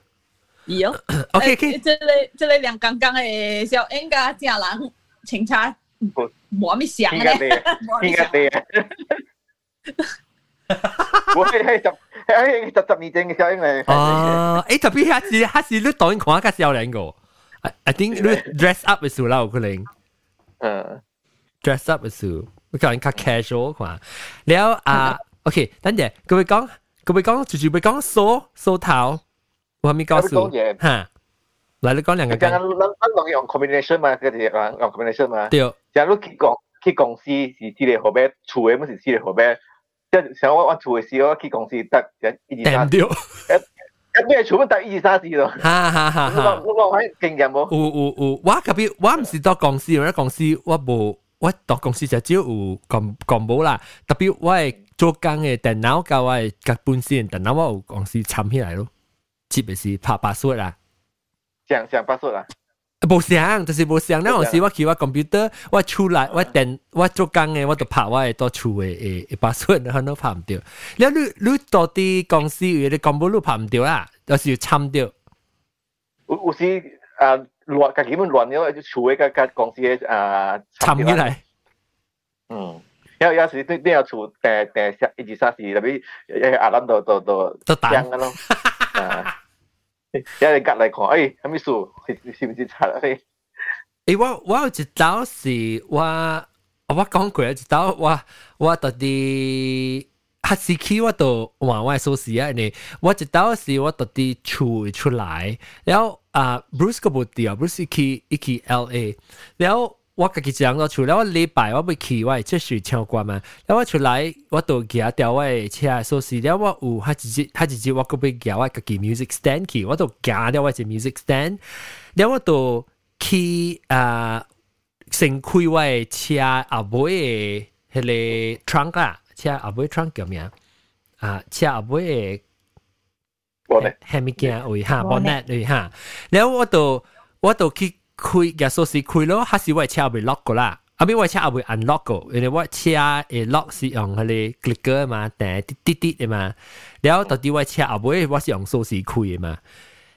有。OK OK。即系即系两刚刚嘅小应该正人 清茶。冇咩想咧，应该地啊！我系系十系十十二正嘅小英嚟。哦，诶特别下次下次你当看下小靓个，I I think 你 dress up 嘅时候啦，有可能。嗯，dress up 嘅时候，你可能较 casual 看。แล้ว啊，OK，等阵，各位讲，各位讲，就就会讲梳梳头，我还没告诉，哈。嚟你讲两个。咁，咱咱拢用 combination 嘛，嗰啲人用 combination 嘛。对。 假如去公去公司是四個號碼，厝嘅唔是四個號碼，即係像我我厝嘅时候，我去公司得一二三。對。一咩全部得一二三四咯。哈 哈哈！哈。我我喺經驗冇。有有有，我特别我唔是到公司，我公司我無，我到公司就只有講講冇啦。特別我係做工嘅电脑教我係夾本線電腦，我有公司參起來咯，特別是拍白書啦。想想八術啊！冇想，就是冇想。那阵时我去我 computer，我出来我电我做工嘅，我就拍我系多厝嘅诶诶八术，可能拍唔掉。你你你到啲公司嘅你讲冇路拍唔掉啦，有时要参掉。有有时诶乱，家己本乱咗，厝嘅甲甲公司嘅诶参起来。嗯。 有有时啲啲有厝订订一二三四，特别诶阿谂到到到都打嘅咯。啊， 有你隔嚟看，誒，係咪數？是唔是查咧？誒，我我有一道是我我講過一道，我我到底。哈士奇我都往外收拾啊！你，我一到時我到底出出来，然后啊，Bruce 個部調，Bruce 去去 LA，然后我家己一人จแจงต่อชุดแล้วว่我出嚟我都ปว่าไปขี่ไหว้เจ้าชื่อช่างกวามาแล้วว่าชุดไรว่าโตเกียร์แต่ว่าไอ้แชร์โซซีแล้วว่าอูถ้าจริงถ้าจริงว่าก็ไปเกียร์ 开压锁匙开咯，还是我车会 lock 过啦？阿边我车阿会 unlock 过，因为我车诶 lock 是用迄个 click 嘛，但滴滴滴的嘛。然后到底我车阿会我是用锁匙开的嘛？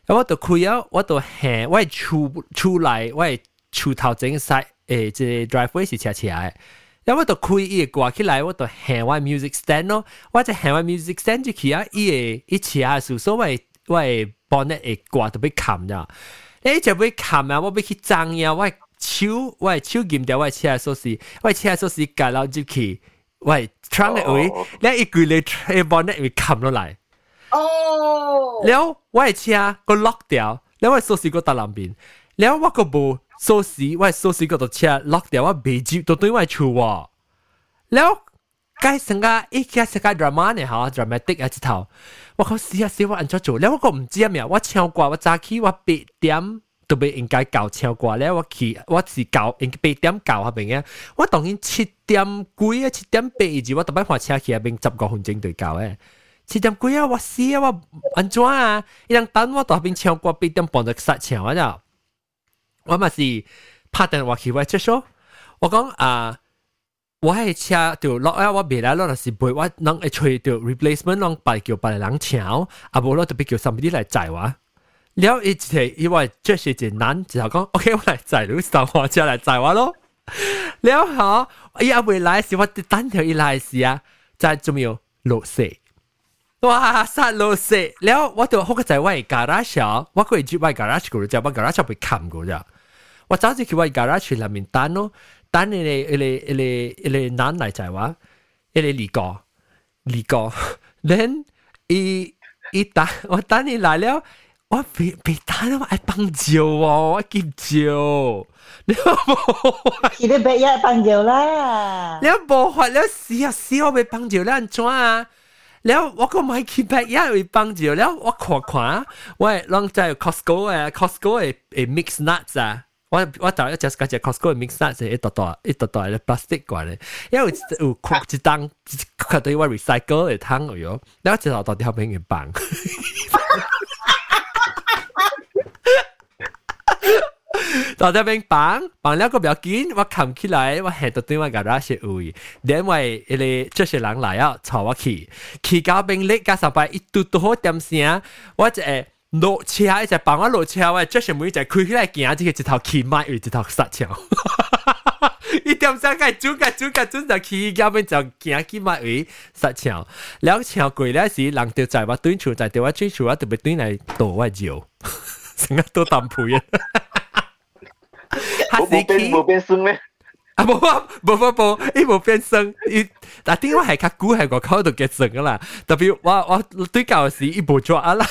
我都开啊，我都吓，我出出来，我出头整塞诶，即、欸 driveway 是车车诶。然后我都开伊挂起来，我都喊我 music stand 咯，我在喊我 music stand 就去啊，一诶一车啊，所以我我 bonnet 诶挂都被砍掉。诶就被冚啊，我被去争呀，我手我手揿掉我车下锁匙，我车下锁匙夹落入去，我 trunk 嘅位，然后一句你 bonnet 会冚落嚟，哦，然后我车个 lock 掉，然后我锁匙个搭两边，然后我个部。锁匙我锁匙嗰度车 lock 掉，我未接到对外厝喎。แล้ว该成个一家成个 drama 呢吓 dramatic 啊一头， 我靠死啊！死我按咗做，你我个唔知啊咩我唱歌我早起我八点都被应该教唱歌咧，我起我自教，八点教下边嘅，我当然七点几啊，七点八字我特别换车去下边十个分钟对教诶。七点几啊，我死啊，我安怎啊？一人等我到下边唱歌，八点半就塞唱啊。我嘛是拍电话去，我出收，我讲啊。我系车条落啊，我未来落是背我能会吹条 replacement 能白叫白人抢，啊无落特别叫 somebody 来载我。了一直因为这是件难，就讲 OK 我来载你，上火车来载我咯。了好，伊阿未来时我单条伊来时啊，就仲有落雪。哇！杀落雪，了我就好个在我 garage 我可以住我 garage 嗰度，就我 garage 被冚嗰咋。我早就去我 garage 里面等咯， 等你哋你你你你男嚟就系话，你嚟个嚟个，then 一一等我等你嚟了，我别别等我爱帮照喎，我结照，你冇，你哋别一帮照啦，你冇法了试啊试我被帮照了怎啊？แล้ว我ก็ไม่คิดแบบยากไปปังจิ๋วแล้ว我看看我ลองใจ Costco เอ่อ Costco เอ่อ mix nuts 啊 我我头一只嗰只 Costco 嘅 mix nuts 係一袋袋一袋袋嘅 plastic 嘅咧，因為有擴一檔，佢對我 recycle 嚟攤嘅樣，然後之後到底後邊嘅棒。到底邊棒棒了個比較緊，我冚起來，我行到對我 garage 位，因為佢哋這些人來啊，吵我去，去到邊叻加上擺一嘟嘟好點聲，我就誒。落车一只帮我落车喂，这是每一只开起来行，这个一头起迈，一头刹车。一点三个，九个，九个，准在起，家边就行起迈，一刹车。两车过咧时，人就在话蹲住，在对我蹲住，我特别蹲来躲我脚，成日都淡赔人。哈哈哈哈哈！啊，冇啊，冇啊无，伊冇变声，伊但点解系较久系个口度嘅声啦，特别我我对旧时伊无抓啦。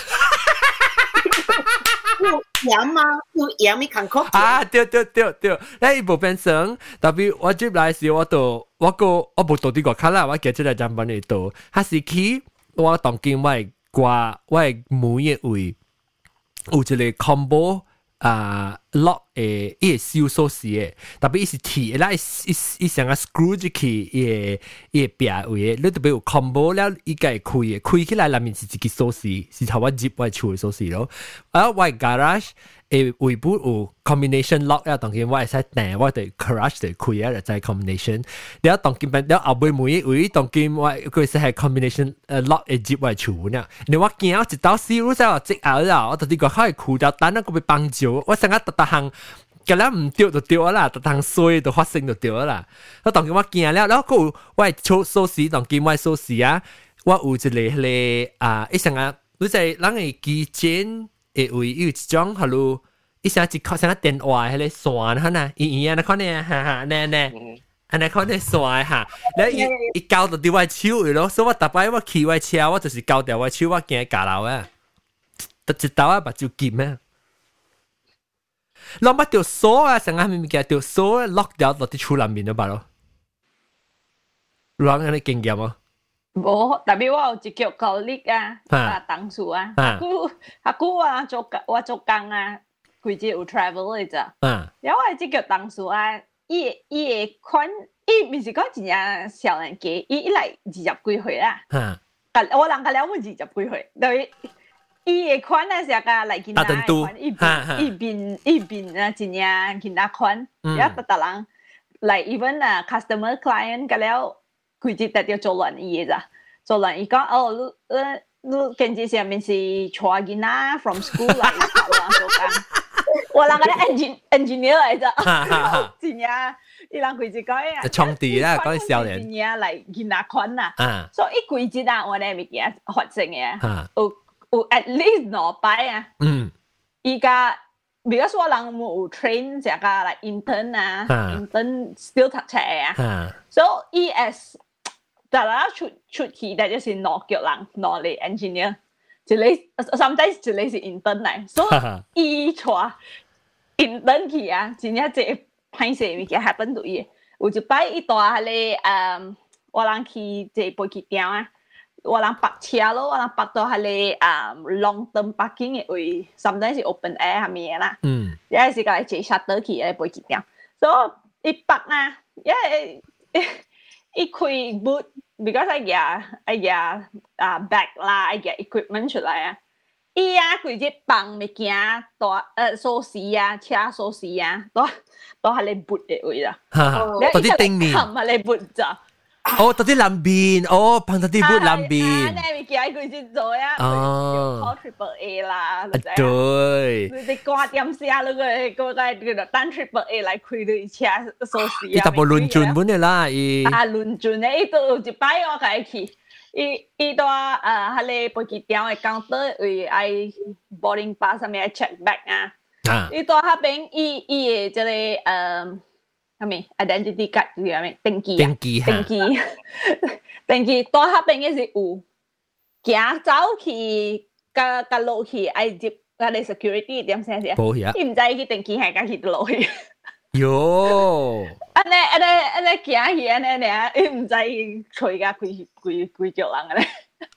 盐吗？有盐咪坎坷啊！对对对对，那一部分生，特别我进来时我都我个我不到底个看了，我接出来讲帮你读，他是去我当今外挂外母业位，有一个 combo。啊 lock 诶，一收锁匙诶，特别一是铁，那一一想啊 screw 进去，一也变位诶，你特别有 combo 了，一个开诶，开起来里面是一个锁匙，是头我入外出诶锁匙咯。啊，外 garage。诶尾部有 combination lock 啊，当然我会使订，我哋 garage 就开啊，就系 combination。了当然变了后尾每一位当然我佢是系 combination 诶 lock 诶入我厝呢。你我惊我一到时，我真系积压啦，我到底个开裤就等那个被帮助。我成日特特行 咁咧唔掉就掉啦，特登衰就发生就掉啦。我当佢我见了，然后佢我系做数时当见我数时啊，我有一个咧啊，一成啊，你在人嘅基建 诶位有一种系咯，一成一靠成个电话喺咧线吓呐，伊伊啊，你看呢，哈哈，呢呢。อันนั้นเขาได้สวยฮะแล้วอีอีเกาตัวดีไว้ชิวอยู่แล้ว所以我特别我ขี่ไว้车我就是เกา掉ไว้ชิว我惊架楼啊特一刀啊把就剑咩เรามาเดี๋ยวโซ่อะสังหารมีมีแกเดี๋ยวโซ่ล็อกเดียวตัวที่ชูลำบินแล้วป่ะ咯ร้องอะไรเก่งเกี่ยวมั้ ง冇，特別我有一腳高力啊，啊，當數啊，阿姑阿姑啊，做我做工啊，佢只有 travel 嚟咋，然后我係一腳當數啊。伊伊个款，伊毋是讲真正少年家，伊一来二十几岁啦。嗯。我人家了我二十几岁，对。伊个款啊，是个来见他款，伊边伊边伊边啊，真正见他款，一特特人嚟 even 啊 customer client 个了，佢只特要做乱伊咋，做乱伊讲哦，你你你跟住上面是带囡仔 from school 嚟做工。我人家 engine engineer 嚟啫，真呀！伊人佢就讲啊，创地啦，讲啲少年，真呀嚟见下款啊，所以规节啊，我哋物件发生嘅，有有 at least 两摆啊，嗯，依家。比如说人冇 train 只个嚟 intern 啊，intern still 读册啊，so ES 大家出出去，但就是攞脚人攞嚟 engineer。一个 sometimes 一个是 intern 嚟，所以伊带 intern 去啊，真正即歹势物件 happen 到伊。有一摆伊带迄个诶，我人去即飞机场啊，我人泊车咯，我人泊到迄个诶 long term parking 嘅位，sometimes 是 open air 下面啦。嗯，有阵时个嚟坐 shuttle 去嘅飞机场，所以伊泊啊，因为伊开 boot。 Because I get I get uh, bag 啦，I get equipment 出來啊。伊啊，佢只放物件，多誒鎖匙啊，車鎖匙啊，都都係你撥嘅位啦。到啲頂面，係你撥咋？哦，到啲南边，哦，放到啲拨南边。啊，你咪叫佢先做呀。哦，triple A 啦。对。你哋挂点写嗰个嗰个叫做单 triple A 嚟开到车锁匙啊。伊特部论尽本嘅啦，伊。啊，论尽咧，伊都一摆我解去。伊伊都啊，迄个飞机场嘅 counter 为爱 boarding pass 上面 check back 啊。啊。伊到迄边，伊伊嘅即个诶。 kami identity card tu kami tengki tengki ha. tengki tengki tu ha pengen si u kia zao ki ka ka lo ki ai jip ka de security điểm sen sia bo ya im zai ki tengki ha ka ki lo hi yo. Anh này anh này anh này kia hi anh này nè im zai chui ga quy quy quy jo lang anh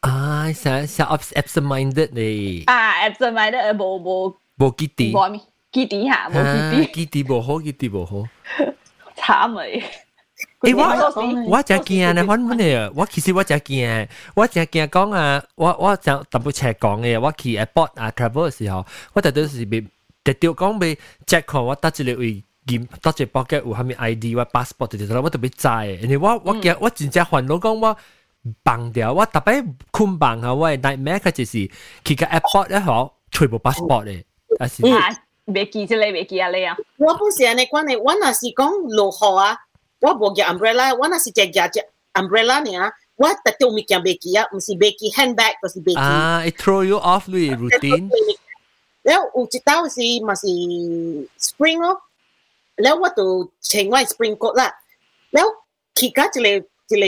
ai sa sa absent minded ni à absent minded bo bo bo kitty. bo mi. Kitty ha bo kitty. Kitty bo ho kitty bo ho 好，記啲無好。慘嚟。誒我我真驚咧，反正咧，我其实我真驚，我真惊讲啊，我我就特别斜讲嘅，我去 airport 啊 travel 嘅時候，我特登是被特掉講被 check 看我得一個位驗，得一個 pocket 有蝦米 ID 或 passport 直直我特别知嘅，因为我我惊我真正烦恼讲我放掉，我特别困放下我 nightmare 佢就是去个 airport 咧嗬，全部 passport 嘅，啊是。袂记即个，袂记啊你啊。我本是安尼款诶，我若是讲落雨啊，我无举 umbrella，我若是只举只 umbrella 尔。我特定物件袂记啊，毋是袂记 handbag，就是袂记。啊，it throw you off 你 routine。然後有一道是嘛是 spring 咯，然後我就穿我 spring coat 啦，然後其他一個一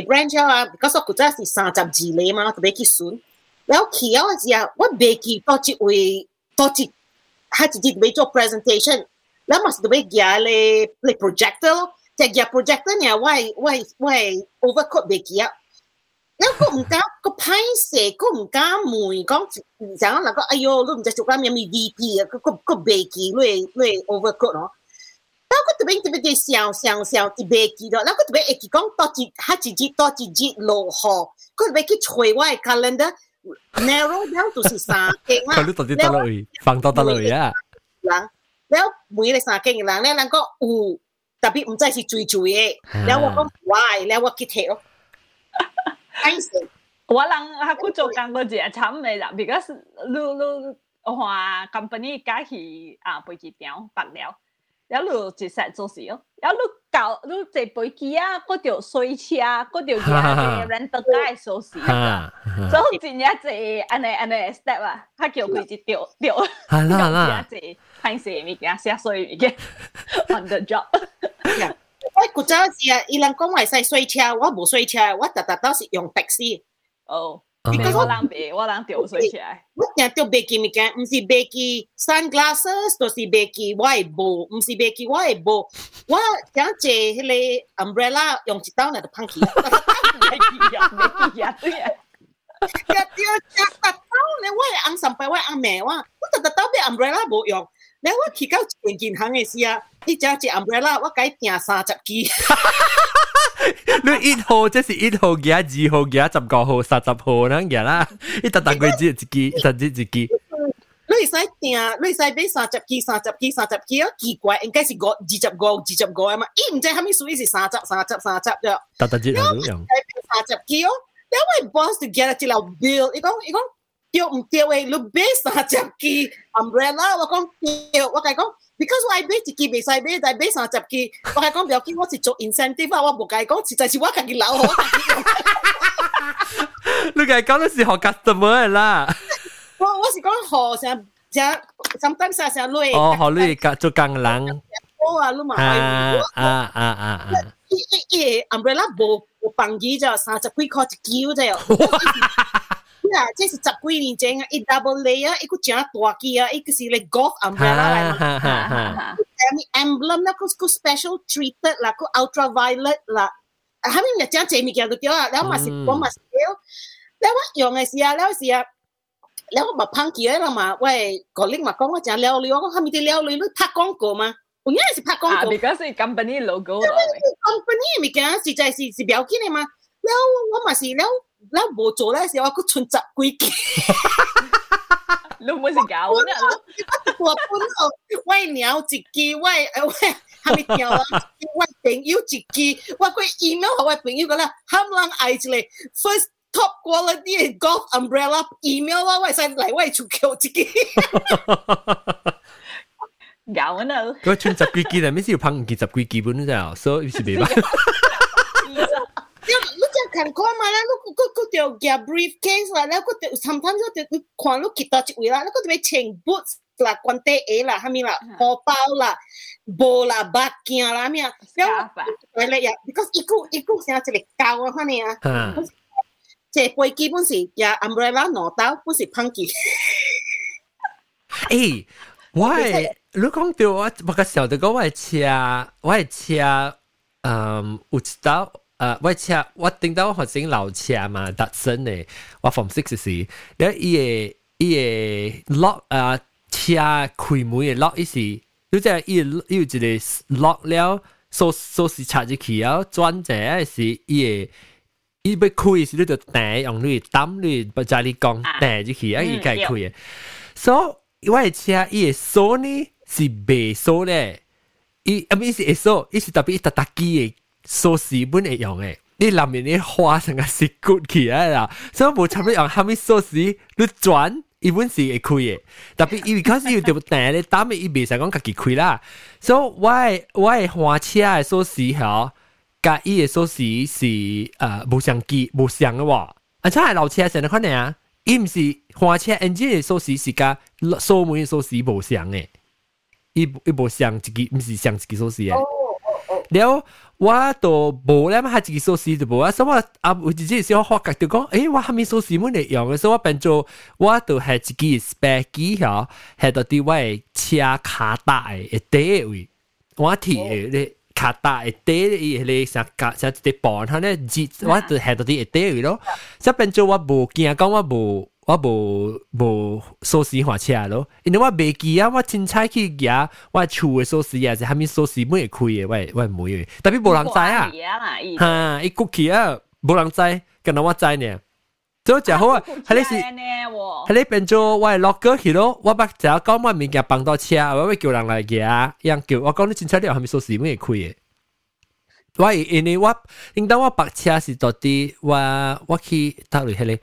個 branch 啊，嗰個古早是三十二厘嘛，特別去選，然後其他嗰時啊，我未記到一位到一。had to did major presentation. La mas do begia le le projector, te gia projector ne why why why overcoat begia. Now ko mta ko pain se ko mta mui ko zang la ko ayo lu mta chukam yami VP ko ko ko beki lui lui overcoat no. แล้วก็ตัวเองตัวเองเสียวเสียวเสียวที่เบกีดแล้วก็ตัวเองเอกกงต่อจีฮัจจีต่อจีจีโลหอก็ตัวเองคิดช่วยว่าคัลเลนเดอร์ narrow down 就是三间啊。佢呢度啲得類，放到得類啊。人，然後每個三間嘅人咧，能夠有特別唔再是追追嘅，然後我講 why，然後我 get 咯。我人下佢做工嗰陣慘未啦，because 路路話 company 加起啊，背幾條白了。要录就实做事哦，要你搞你这部机啊，嗰条税车，嗰条叫咩？Rent guy 做事，总之一下子，安尼安尼，Step 啊，他叫会计丢丢。总一下子，看谁咪给他写税，咪嘅。On the job。我古早时啊，伊人讲话使税车，我冇税车，我特特都是用的士。哦。因为我冷白，我冷掉水起来。我想要背几物件，不是背起 sunglasses，就是背起外套，不是背起外套，我想借迄个 umbrella 用一刀来就碰起。哈哈哈哈哈哈！不要不要！一刀呢？我按三百，我按买，我我得一刀背 umbrella 没用。那我去到建银行的时候，你只要借 umbrella，我改订三十支。你一号即是一号嘅，二号嘅，十九号、三十号咁嘅啦。你特特贵只一支，甚至一支。你使订，你使买三十支、三十支、三十支啊？奇怪，应该是五二十五、二十五啊嘛。伊唔知系咪属于是三十、三十、三十啫。特特支有用。三十支哦，因为 boss 就 get 一条 bill，伊讲伊讲。对唔对诶？你买三十支 umbrella，我讲对，我讲 ，because 我买一支未使买，但买三十支，我系讲不要紧，我是做 incentive 啊，我冇计讲，实在是我家己留好。你家讲的是学 customer 啦。我我是讲学成成 sometimes 啊成累。哦，学你做工人。我啊，你嘛啊啊啊啊！一一一 umbrella 冇冇帮佢就三十几块一支啫。 啊，即是十几年前啊，一 double layer，一个正大机啊，一个是你 golf umbrella 嚟嘛。诶，emblem 啦，个个 special treated 啦，个 ultraviolet 啦，系咪日正正物件都掉啊？然后嘛是我嘛是掉，然后我用嘅时啊，然后是啊，然后我咪碰见啦嘛，喂，个拎嘛讲我正撩你，我讲系咪啲撩你？你拍广告嘛？我应该是拍广告。啊，because 系 company logo。因为 company 物件实在是是标记嘅嘛，然后我嘛是然 那我做那时候，佮存十几件。你唔是搞我呢？我不咯，我鸟一只，我我还没鸟啊，我朋友一只，我佮 email 和我朋友讲啦，爱，first top quality golf umbrella email 啦，我先来，我出口自己。搞我呢？佮存十几件，咪是要捧几十几基本啫，所以是袂办。can't go 嘛啦，你嗰嗰條夾 briefcase 啦，嗰條 sometimes 嗰條你看你幾多隻位啦，你嗰條穿 boots 啦、軍隊鞋啦、嚇咪啦、荷包啦、布啦、白鏡啦咩啊，然後嚟嚟呀，because 一個一個成日一個教啊，嚇你啊，即係背基本是呀 umbrella 攞到，不是 punky。誒，喂，你講到我，我個時候就講我係車，我係車，嗯，有一道。誒，我车我頂到學生老车嘛，特身嘅，我 form six 時，然後伊個伊個 lock 啊車開門嘅 lock 伊是，你即係伊伊有一个 lock 了，鎖鎖匙插入去啊，转者是伊個伊要開時你就彈用你擔你不在你講彈入去啊，伊家開嘅，所以我嘅車伊個鎖呢是白鎖咧，伊啊唔是會鎖，伊是特别一特特機嘅。锁匙本会用诶伊内面诶花是甲是骨起来啦所以无差不多用啥物锁匙你转伊阮是会开诶特别伊有较实伊有着欲定咧等你伊未使讲家己开啦所以我诶我诶换车诶锁匙吼甲伊诶锁匙是呃无相机无相诶我啊车诶老车是安尼款诶啊伊毋是换车 engine 诶锁匙是甲锁门诶锁匙无相诶伊伊无相一支毋是像一支锁匙诶了我都無咧，嘛，自己鎖匙就無啊，所以我啊，我自己小發覺就講，誒，我還沒鎖匙冇嚟用，所以我變做我都係自己 spare 機嗬，係到啲位車卡帶嘅底位，我提嘅卡帶嘅底咧，成架成一啲磅，佢咧，我就係到啲底位咯，所以變做我無驚講我無。我无无锁匙换车咯。因为我袂记啊我凊彩去举我厝诶锁匙啊是虾米锁匙袂开诶我会我会特别无人知啊。吓伊。过去啊无人知干若我知呢。即种食好啊迄个是迄个变做我会落过去咯。我捌食讲我物件放到车我欲叫人来举伊人叫我讲你凊彩料啥物锁匙袂开诶喂因为我因当我把车是坐伫我我去搭位迄个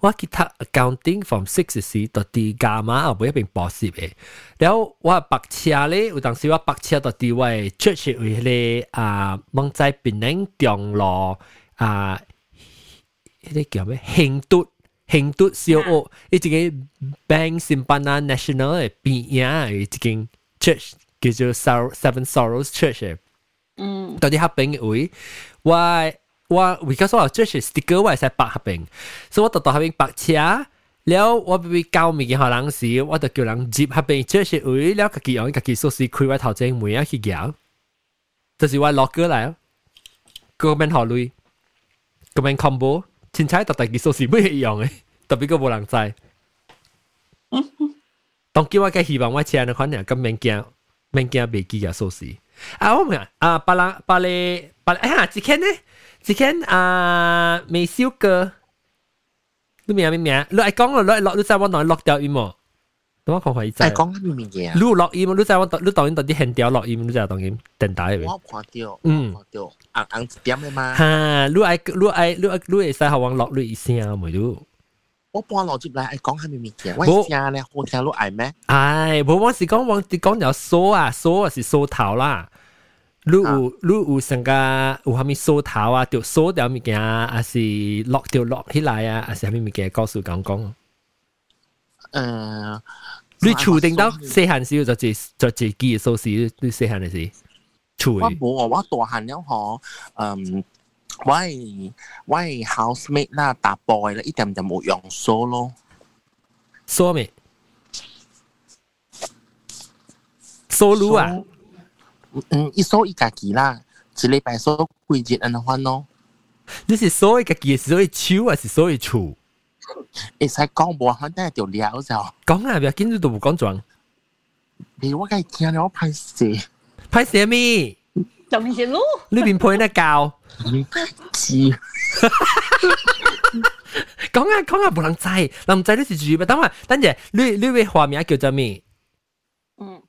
我记读 accounting from six 时到啲加码，后尾一边博士嘅。然后我白车咧，有当时我白车到啲位 church 为咧啊，望在边宁中路啊，嗰啲叫咩？兴都兴都小屋，呢只个 Bank Simpanan National 嘅边样，呢间 church 叫做 Seven Sorrows Church 嘅。嗯，到啲黑边位，我。 我 because 我最是 sticker 我係使白合併，所以我度度合併白車。了我俾教物件互人時，我就叫人接合併，最是為了家己用家己鎖匙開我頭前門啊去行。就是我落過來，嗰邊學類，嗰邊 combo，凊彩特特己鎖匙咩用誒，特別個無人知。當叫我嘅希望我車那款人咁免驚，免驚袂記嘅鎖匙。啊我明啊，巴拉巴拉巴拉，哎呀，只看呢？之前啊，美少哥，你明唔明啊？你爱讲咯，你落你知我哪落掉音冇？等我看看伊知。爱讲咩物件？你落音，你知我你当然到底现掉落音，你知当然电台嘅。我看到，嗯，看到，红红一点嘅嘛。哈，你爱你爱你爱你会使学我落你一声冇都。我搬落接嚟，爱讲系咩物件？我听咧，我听你爱咩？唉，冇我是讲我是讲条梳啊，梳啊是梳头啦。 你有你有成个有虾米锁头啊，掉锁掉物件啊，还是落掉落起来啊，还是虾米物件告诉讲讲？诶，你厝定到细汉时就自就自己嘅锁匙，你细汉嘅时厝。我冇啊，我大汉了嗬，嗯，我系我系 housemate 啦，大 boy 啦，一点就冇用锁咯。锁咩？锁路啊？ 嗯，一收一家己啦，一礼拜收几日安尼翻咯。你是收一家己，是收一手还是收一厝？会使讲无肯定就了就。讲啊，不要紧，你都冇讲状。你我梗系听了我拍摄，拍摄咩？就面是路。你边配得教？知。讲啊讲啊，冇人知，人唔知你是住咩？等下等阵，你你位画面叫做咩？ 嗯，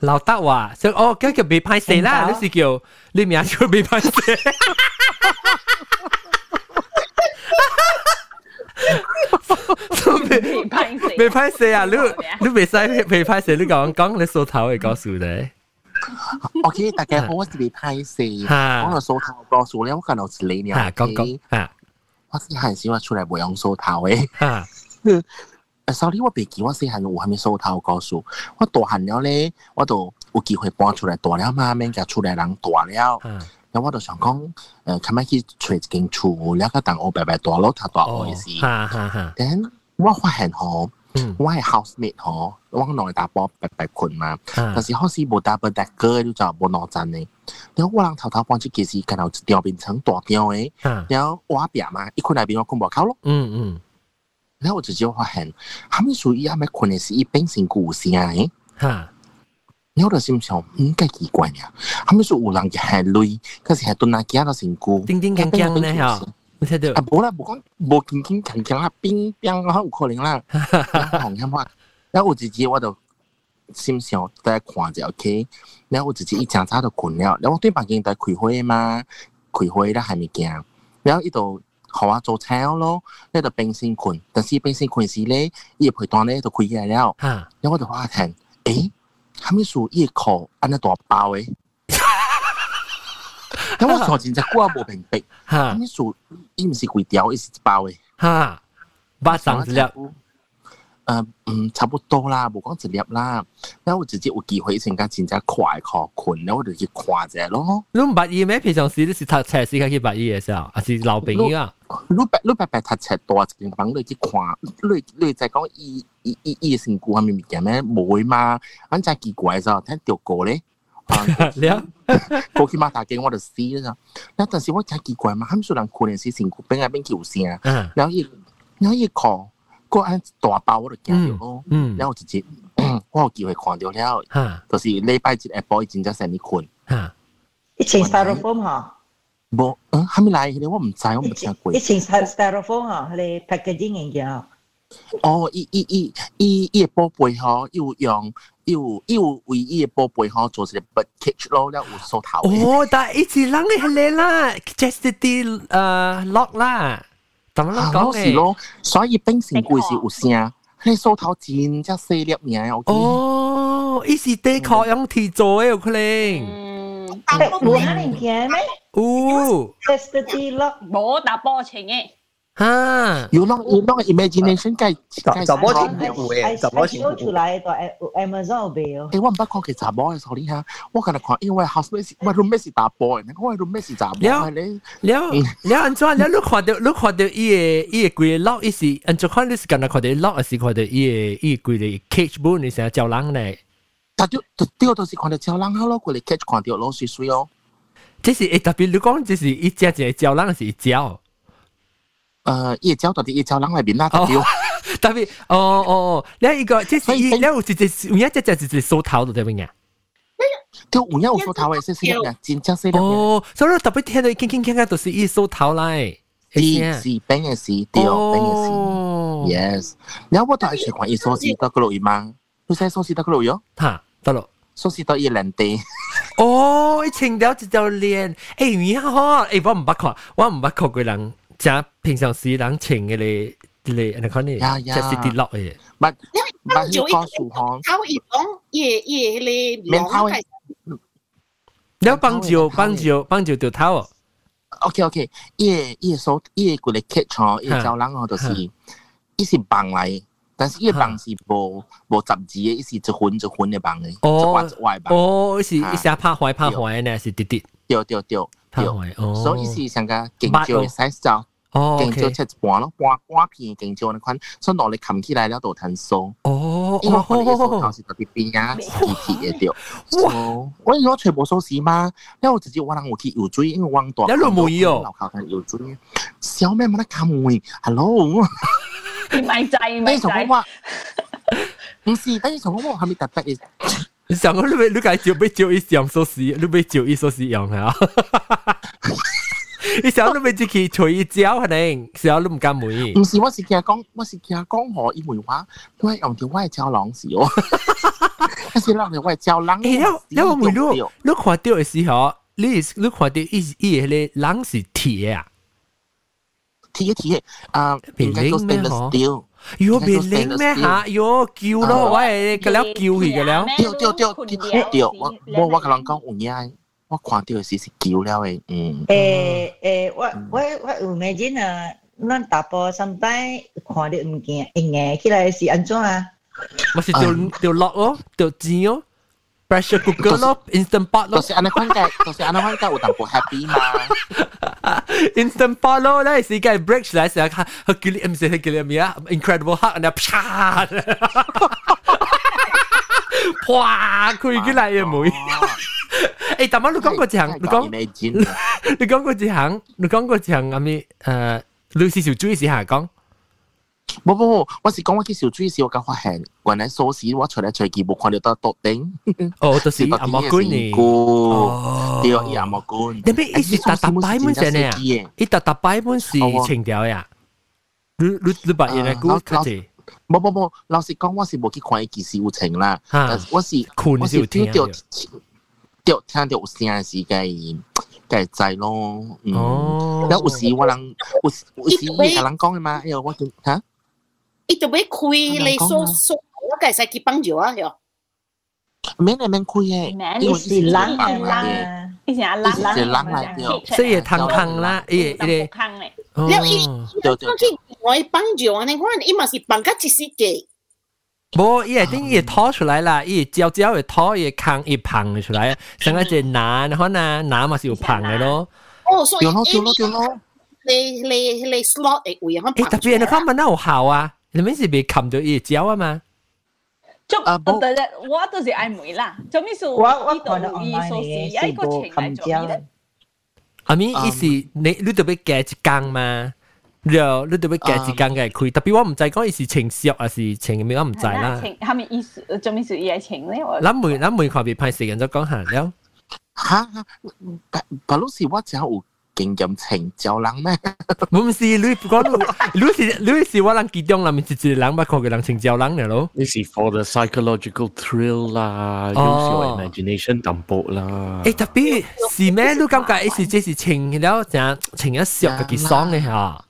劉德華，所以哦，咁叫被拍死啦，你是叫你名叫被拍死。未拍死啊！你你未使未拍死，你講講你數頭嘅告訴你。OK，大家好，我是未拍死，講個數頭告訴你，我看到是你了。講講啊，我是很喜歡出來唔用數頭嘅。誒，sorry，我未記我細漢有係咪數頭告訴我大漢了咧，我都有機會搬出来大了嘛，免甲出來人大了。嗯咁我就想講，誒，咁樣去找一間厝，了個等我白白大咯，他大我嘅事。哈哈哈。但我發現嗬，我系 housemate 嗬，我內大波白白困嘛，但是好似冇 double decker 就就冇攞陣呢。然後我人偷偷搬出其實近頭調變成大調嘅，然後我阿爸嘛，一困嚟邊我困無口咯。嗯嗯。然后我自己发现，他们属于他们可能是以变形故事啊。哈，然后我心想，嗯该奇怪呀，他们说有人在累，可是还蹲那家在成故。叮叮，看看呢？哈，我睇到啊，冇啦，冇讲冇叮叮看看啦，冰冰好有可能啦。哈哈哈！然后我直接我就心想在看下 OK，然后我自己一检查就困了，然后我对房间在开会嘛？开会了还没见，然后一度。學下做炒咯，呢度冰鮮羣，但是冰鮮羣呢咧，熱配檔呢就可以了啦。嗯，咁我就話聽，誒，咁你數熱購，按咗多少包誒？但我最近在估下冇平平。嚇，你數，你唔係貴掉，係十包誒？嚇，八成之列。誒嗯，差不多啦，冇講之列啦。咁我直接我幾回成間店再跨一跨羣，咁我就去跨者咯。咁百二咩平常時都是睇菜市間去百二嘅，啊，是老兵啊。你白你白白读册多一间房你去看，你你就讲伊伊伊伊嘅身躯系咪物件咩？冇嘛，咁真奇怪咗，听条歌咧。你啊，过去马达镜我就死咗。但但是我真奇怪嘛，佢哋人可能是身躯边啊边叫声，然后伊然后伊看。个按大包我就惊咗咯，然后直接 嗯，我有机会看到了，就是礼拜一下晡已经在成日困。一千 styrofoam 吓。 冇，嗯，还没来，迄个我唔知，我唔听过。一千 styrofoam 吓，迄个 packaging 嘅嘢。哦，伊伊伊伊伊个宝贝吼，有用有有为伊个宝贝吼做一个 bird cage 咯，了有手头。哦，但系一只人嘅系啦，just 啲诶 lock 啦，咁样讲嘅。咯，所以冰成故事有声。你手头真正细粒名我记。哦，伊是地壳用铁做嘅，有可能。 嗯，冇可能嘅咩？哦，test the lock 冇打波情嘅。哈，有那有那个 imagination 计计查某情有诶，查某情有出来个 Amazon 有哦。诶，我唔捌看佢查某嘅，sorry 哈，我可能看因为 housemate 我 roommate 是打波嘅，我 roommate 是查某嘅咧。了了安怎了？你看到你看到伊个伊个规个 lock，伊是安怎看？你是敢若看到 lock，还是看到伊个伊个规个 cage 本？你成日招人咧？ 他就他掉东西，看到胶囊好了，过来 catch 看到老水水哦。这是 A W，你讲这是一只只胶囊是胶？呃，一胶到底一胶囊那边那个丢？特别哦哦，那一 个这是一，那我直接五幺只只直接收头的对不对？都五幺我收头的，是是两斤，就是两哦。所以特别听到轻轻轻轻都是一收头来。是是，本也是丢，本也是。Yes，然后我倒还喜欢一收是到个六一吗？你在收是到个六哟？哈。得咯。蘇士多一兩地。哦，你清掉一條臉，哎、欸，你好，哎、欸，我唔捌看，我唔捌看過人，即平常時人清嘅咧，咧，你看你，即係跌落嘅。唔，因為佢做一個烤魚檔，夜夜咧，面烤。你要幫酒，幫酒，幫酒就偷。OK OK，夜夜手夜過嚟 catch 哦，夜走人我就是，伊是幫嚟。但是伊個綁是無無雜誌嘅，伊是一分一分嘅綁嘅，一塊一塊綁。哦，是一下拍壞拍壞呢，是滴滴。對對對。所以是上個勁椒嘅 size 就，勁椒切一半咯，半半片勁椒嗰款，所以攞你冚起來了就攤酥。哦，因為我哋手頭是特別邊啊，鐵鐵嘅掉。哇！我如果全部收市嘛，因為我自己我人我去油水，因為我大。一路梅哦，樓下睇油水，小咩冇得咁梅，hello。唔系制唔系制。唔是，但系从我系咪特别嘅？你想讲你咪你解照俾照伊上锁匙，你俾照伊锁匙用系啊？你想你咪自己随意教可能，想你唔敢梅。唔是，我是惊讲，我是惊讲何伊梅话，我用条我教人是哦。但是让条我教人。诶，要要梅你你看到嘅时候，你你看到伊伊个咧人是铁啊， 铁铁啊，应该都 stainless steel。有别灵咩吓？有叫咯，我系个了叫去个了。对对对对，我我我个人讲有影，我看到是是叫了诶，嗯。诶诶，我我我有咩人啊？咱大波三摆看到唔见，硬起来是安怎啊？我是掉掉落咯，掉钱哦。 pressure cooker 咯，instant pot 咯，就是安尼款嘅，就是安尼款嘅有淡薄 happy 嘛。instant pot 咯，咧是嘅 break 出来时候，佢佢叫你唔是佢叫你咩啊？incredible hug，然后啪，哇！佢起来嘅妹。诶，但系你讲过一行，你讲你讲过一行，你讲过一行阿咪诶，类似小猪时下讲。 冇冇，我是講我去小豬時，我甲發現原來鎖匙我出來隨機冇看到得獨頂。哦，就是 阿莫君呢。哦，對，伊阿莫君。你咩意思？特特擺本先呢？伊特特擺本是情調呀？你你你把嘢嚟估卡住？冇冇冇，老實講，我是冇去看伊幾時有情啦。我是我是聽到掉聽到有聲是嘅。嘅制咯，嗯，有有時我人有有時伊甲人講嘅嘛，哎呦，我叫嚇。伊就要开你所所，我介使去帮助啊，哟。免嚟免开嘅，因为是人嚟啦，以前阿人是人嚟嘅，所以汤汤啦，伊伊个，了伊，对对，我帮助啊，你看，伊嘛是帮甲一时嘅。无，伊系等伊拖出来啦，伊焦焦嘅拖，伊坑伊胖出来，成个只腩，可能腩嘛是有胖嘅咯。哦，所以对咯对咯对咯。你你你 slot 嘅位可诶，特别你讲问得好好啊， 你咩是被冚咗伊焦啊嘛？就啊，我我都是爱梅啦，做咩事？我我看到伊所是一个情嚟做咩咧？阿咪意思，你你特别加一缸嘛？ 了，你特别夹时间嘅开，特别我唔知讲伊是情色还是情咩，我唔知啦。情系咪意思？做咩事系情咧？咱每咱每看别派时间就讲下了。吓，但但老师我真有 经验情招人咩？唔是你讲你是你是我人其中里面一一个人，捌看过人情招人嘅咯。你是 for the psychological thrill 啦，use your imagination 淡薄啦。诶特别是咩？你感觉伊是这是情了，正情一笑嘅几爽嘅吓。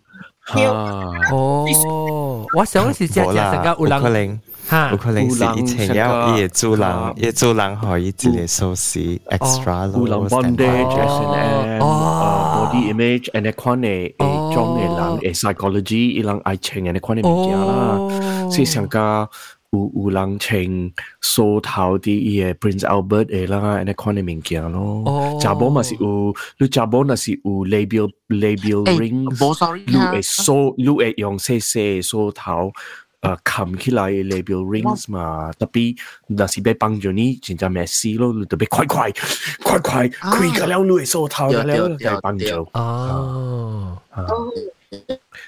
哦，我想是只只成个有人。 哈，有可能是以前要也做人，也做人可以自己熟悉 extra 咯。有人 bondage S&M，啊 body image and 款嘅誒裝嘅人誒 psychology，一人愛情嘅款嘅物件啦，是上加有有人情梳頭啲伊嘅 Prince Albert 誒啦，and 款嘅物件咯。查某嘛是有，你查某那是有 label label rings，你會梳，你會用細細梳頭。uh, 冚起来 label rings 嘛，特别那是被帮助你，真正 messy 咯，特别快快快快，开个了你手头了了，就帮助。哦。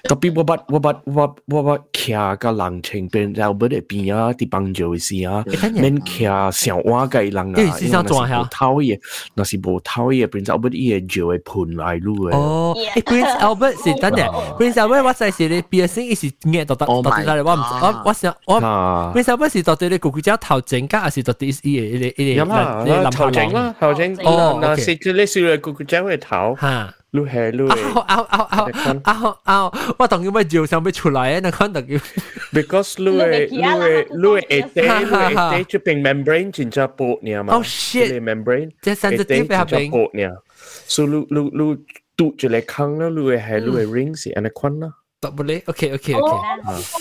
tapi wabat wabat wab wabat kia ka lang cheng ben lao bu de bin ya di bang jo si ya men kia xiao wa gai lang a si sao zhuan ha tao ye na si bo tao ye prince albert ye jo ai pun lai lu oh eh prince albert si dan de prince albert what say si piercing is nge to ta to ta le wa wa xiao wa prince albert si to de gu gu jia tao zhen ga a si to is ye ye ye la la tao zhen la tao zhen oh na si le si le gu gu jia wei tao ha 头吓。录系录系，啊啊啊啊啊！我当佢咪照相俾出来，那可能叫 because 录系录系录系一啲录系一啲出边 membrane 真正薄呢嘛。Oh shit！ membrane 即系 sensitive 系边薄呢？so 录录录嘟住嚟坑啦，录系系录系 ring 是安尼款啦。tak boleh okay okay okay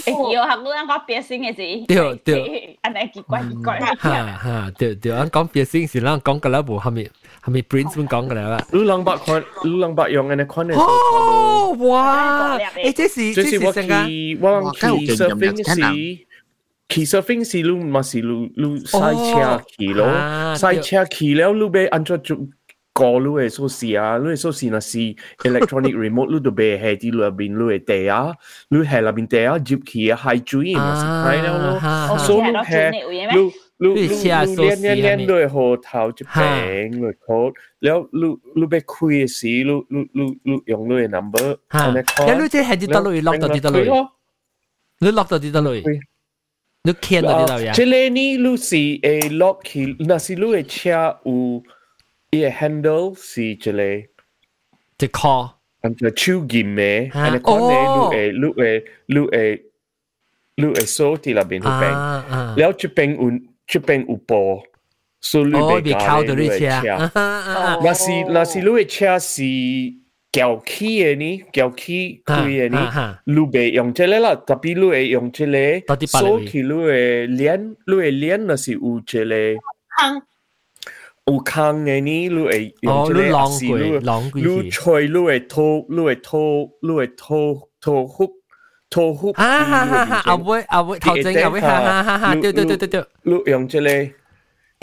eh yo hak lu ang piercing eh sih tio tio ana kỳ quái kỳ quái ha ha tio tio ang 讲 piercing 是啦讲㗎啦冇 系咪系咪 prince 咁讲㗎啦lu lang bạc con lu lang bạc 用嘅呢 con 哦哇诶这是这是我骑我骑 surfing 时骑 surfing 时 lu 咪是 lu lu 赛车骑咯赛车骑了 lu 被安卓做个路嘅数字啊，路嘅数字那是 electronic remote 路度被系啲路入边路嘅地啊，路系入边地啊，接起啊系注意嘛是睇了咯，所以系路路路路连连连路嘅河头一平路口，แล้ว 路路连连连对后头一平来考，了路路被亏死，路路路路用路的 number，哈，然后这还记得路落到记得路，你落到记得路，你看到记得呀？这里呢，路是诶 lock 起，那是路的车有伊个 handle 是这里，这 call，按照手 game 的，安尼看呢路诶路诶路诶路诶手提那边去平，了去平有。这边有波，所以你被靠到你车，那是那是你嘅车是脚起嘅呢，脚起开嘅呢，你被用这个啦，特别你会用这个手去你会练，你会练那是有这个。有空嘅呢，你会用即个是你你吹，你会拖，你会拖，你会拖拖哭 拖哭。啊哈哈哈！阿妹阿妹头前阿妹哈哈哈哈！对对对对对，你用即个。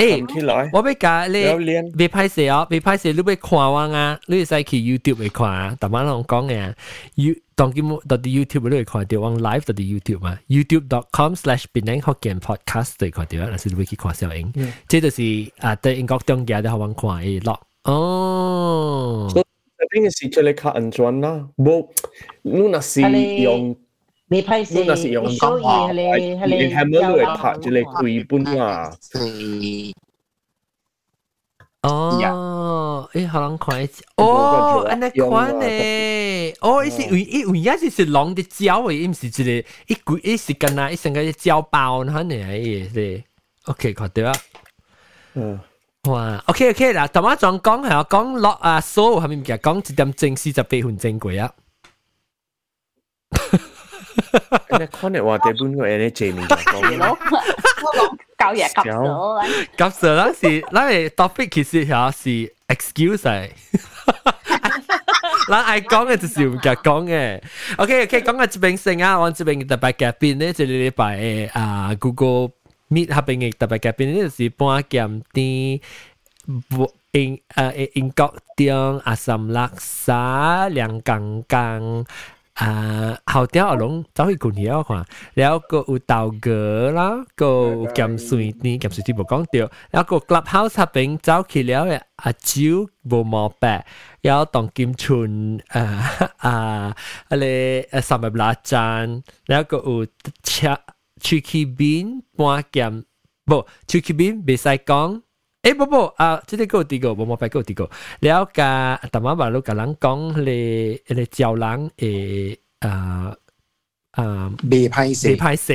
诶，我要教你，别拍摄哦，别拍摄，你要看我啊，你使去 YouTube 嚟看啊，大晚拢讲嘅，You 当今到啲 YouTube 你会看到，往 live 到啲 YouTube 嘛，YouTube.com/slash 变靓学健 podcast 对看到，那是你会去看小影，这就是啊，对英国中间都好玩看嘅咯。哦，边个是出嚟较安全啦？冇，你那是用。 你拍摄，那是用讲话，你你系咪都会拍住你绘本啊？哦，诶，好难看一次。哦，安尼款咧，哦，伊是为伊为也是是狼的胶诶，伊毋是一个一规一是干那一成个胶包那呢诶是。OK，看到啊。嗯。哇，OK OK 啦，头先仲讲系讲落啊，数系咪唔记得讲一点正四十八分正过啊？ 你看你话地本个人咧正面就讲咯，教嘢夹咗，夹咗啦是，咱嘅 topic 其实系是 excuse 嚟，咱爱讲嘅就是唔夹讲嘅。OK OK，讲嘅这边先啊，我这边特别嘉宾咧，这个礼拜嘅啊 Google Meet 下边嘅特别嘉宾咧，就是半剑啲英诶英国中阿什laksa 梁刚刚。 啊，后雕阿龙走去过年啊看，然后个有豆哥啦，个咸水呢咸水天无讲着，然后个 clubhouse 入走去了诶，阿蕉无毛白，有董金春啊啊，阿你诶三百八站，然后个有车 c h i c k 咸，不 c h i c 未使讲。诶，不不啊，即个有第个，无冇白有第个。了甲大妈把路甲人讲咧，咧招人诶啊啊，未歹势，未歹势。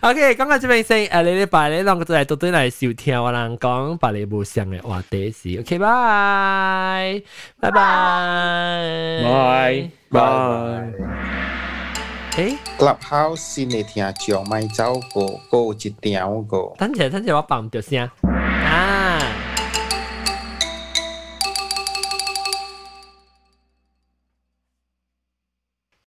OK，讲到即边先，诶，你哋拜你两个来都对来收听，我人讲拜你无相诶话题是 OK，拜拜拜拜拜。诶，Clubhouse 先嚟听，上咪走过过一条过。等阵等阵，我放唔着声。Ah.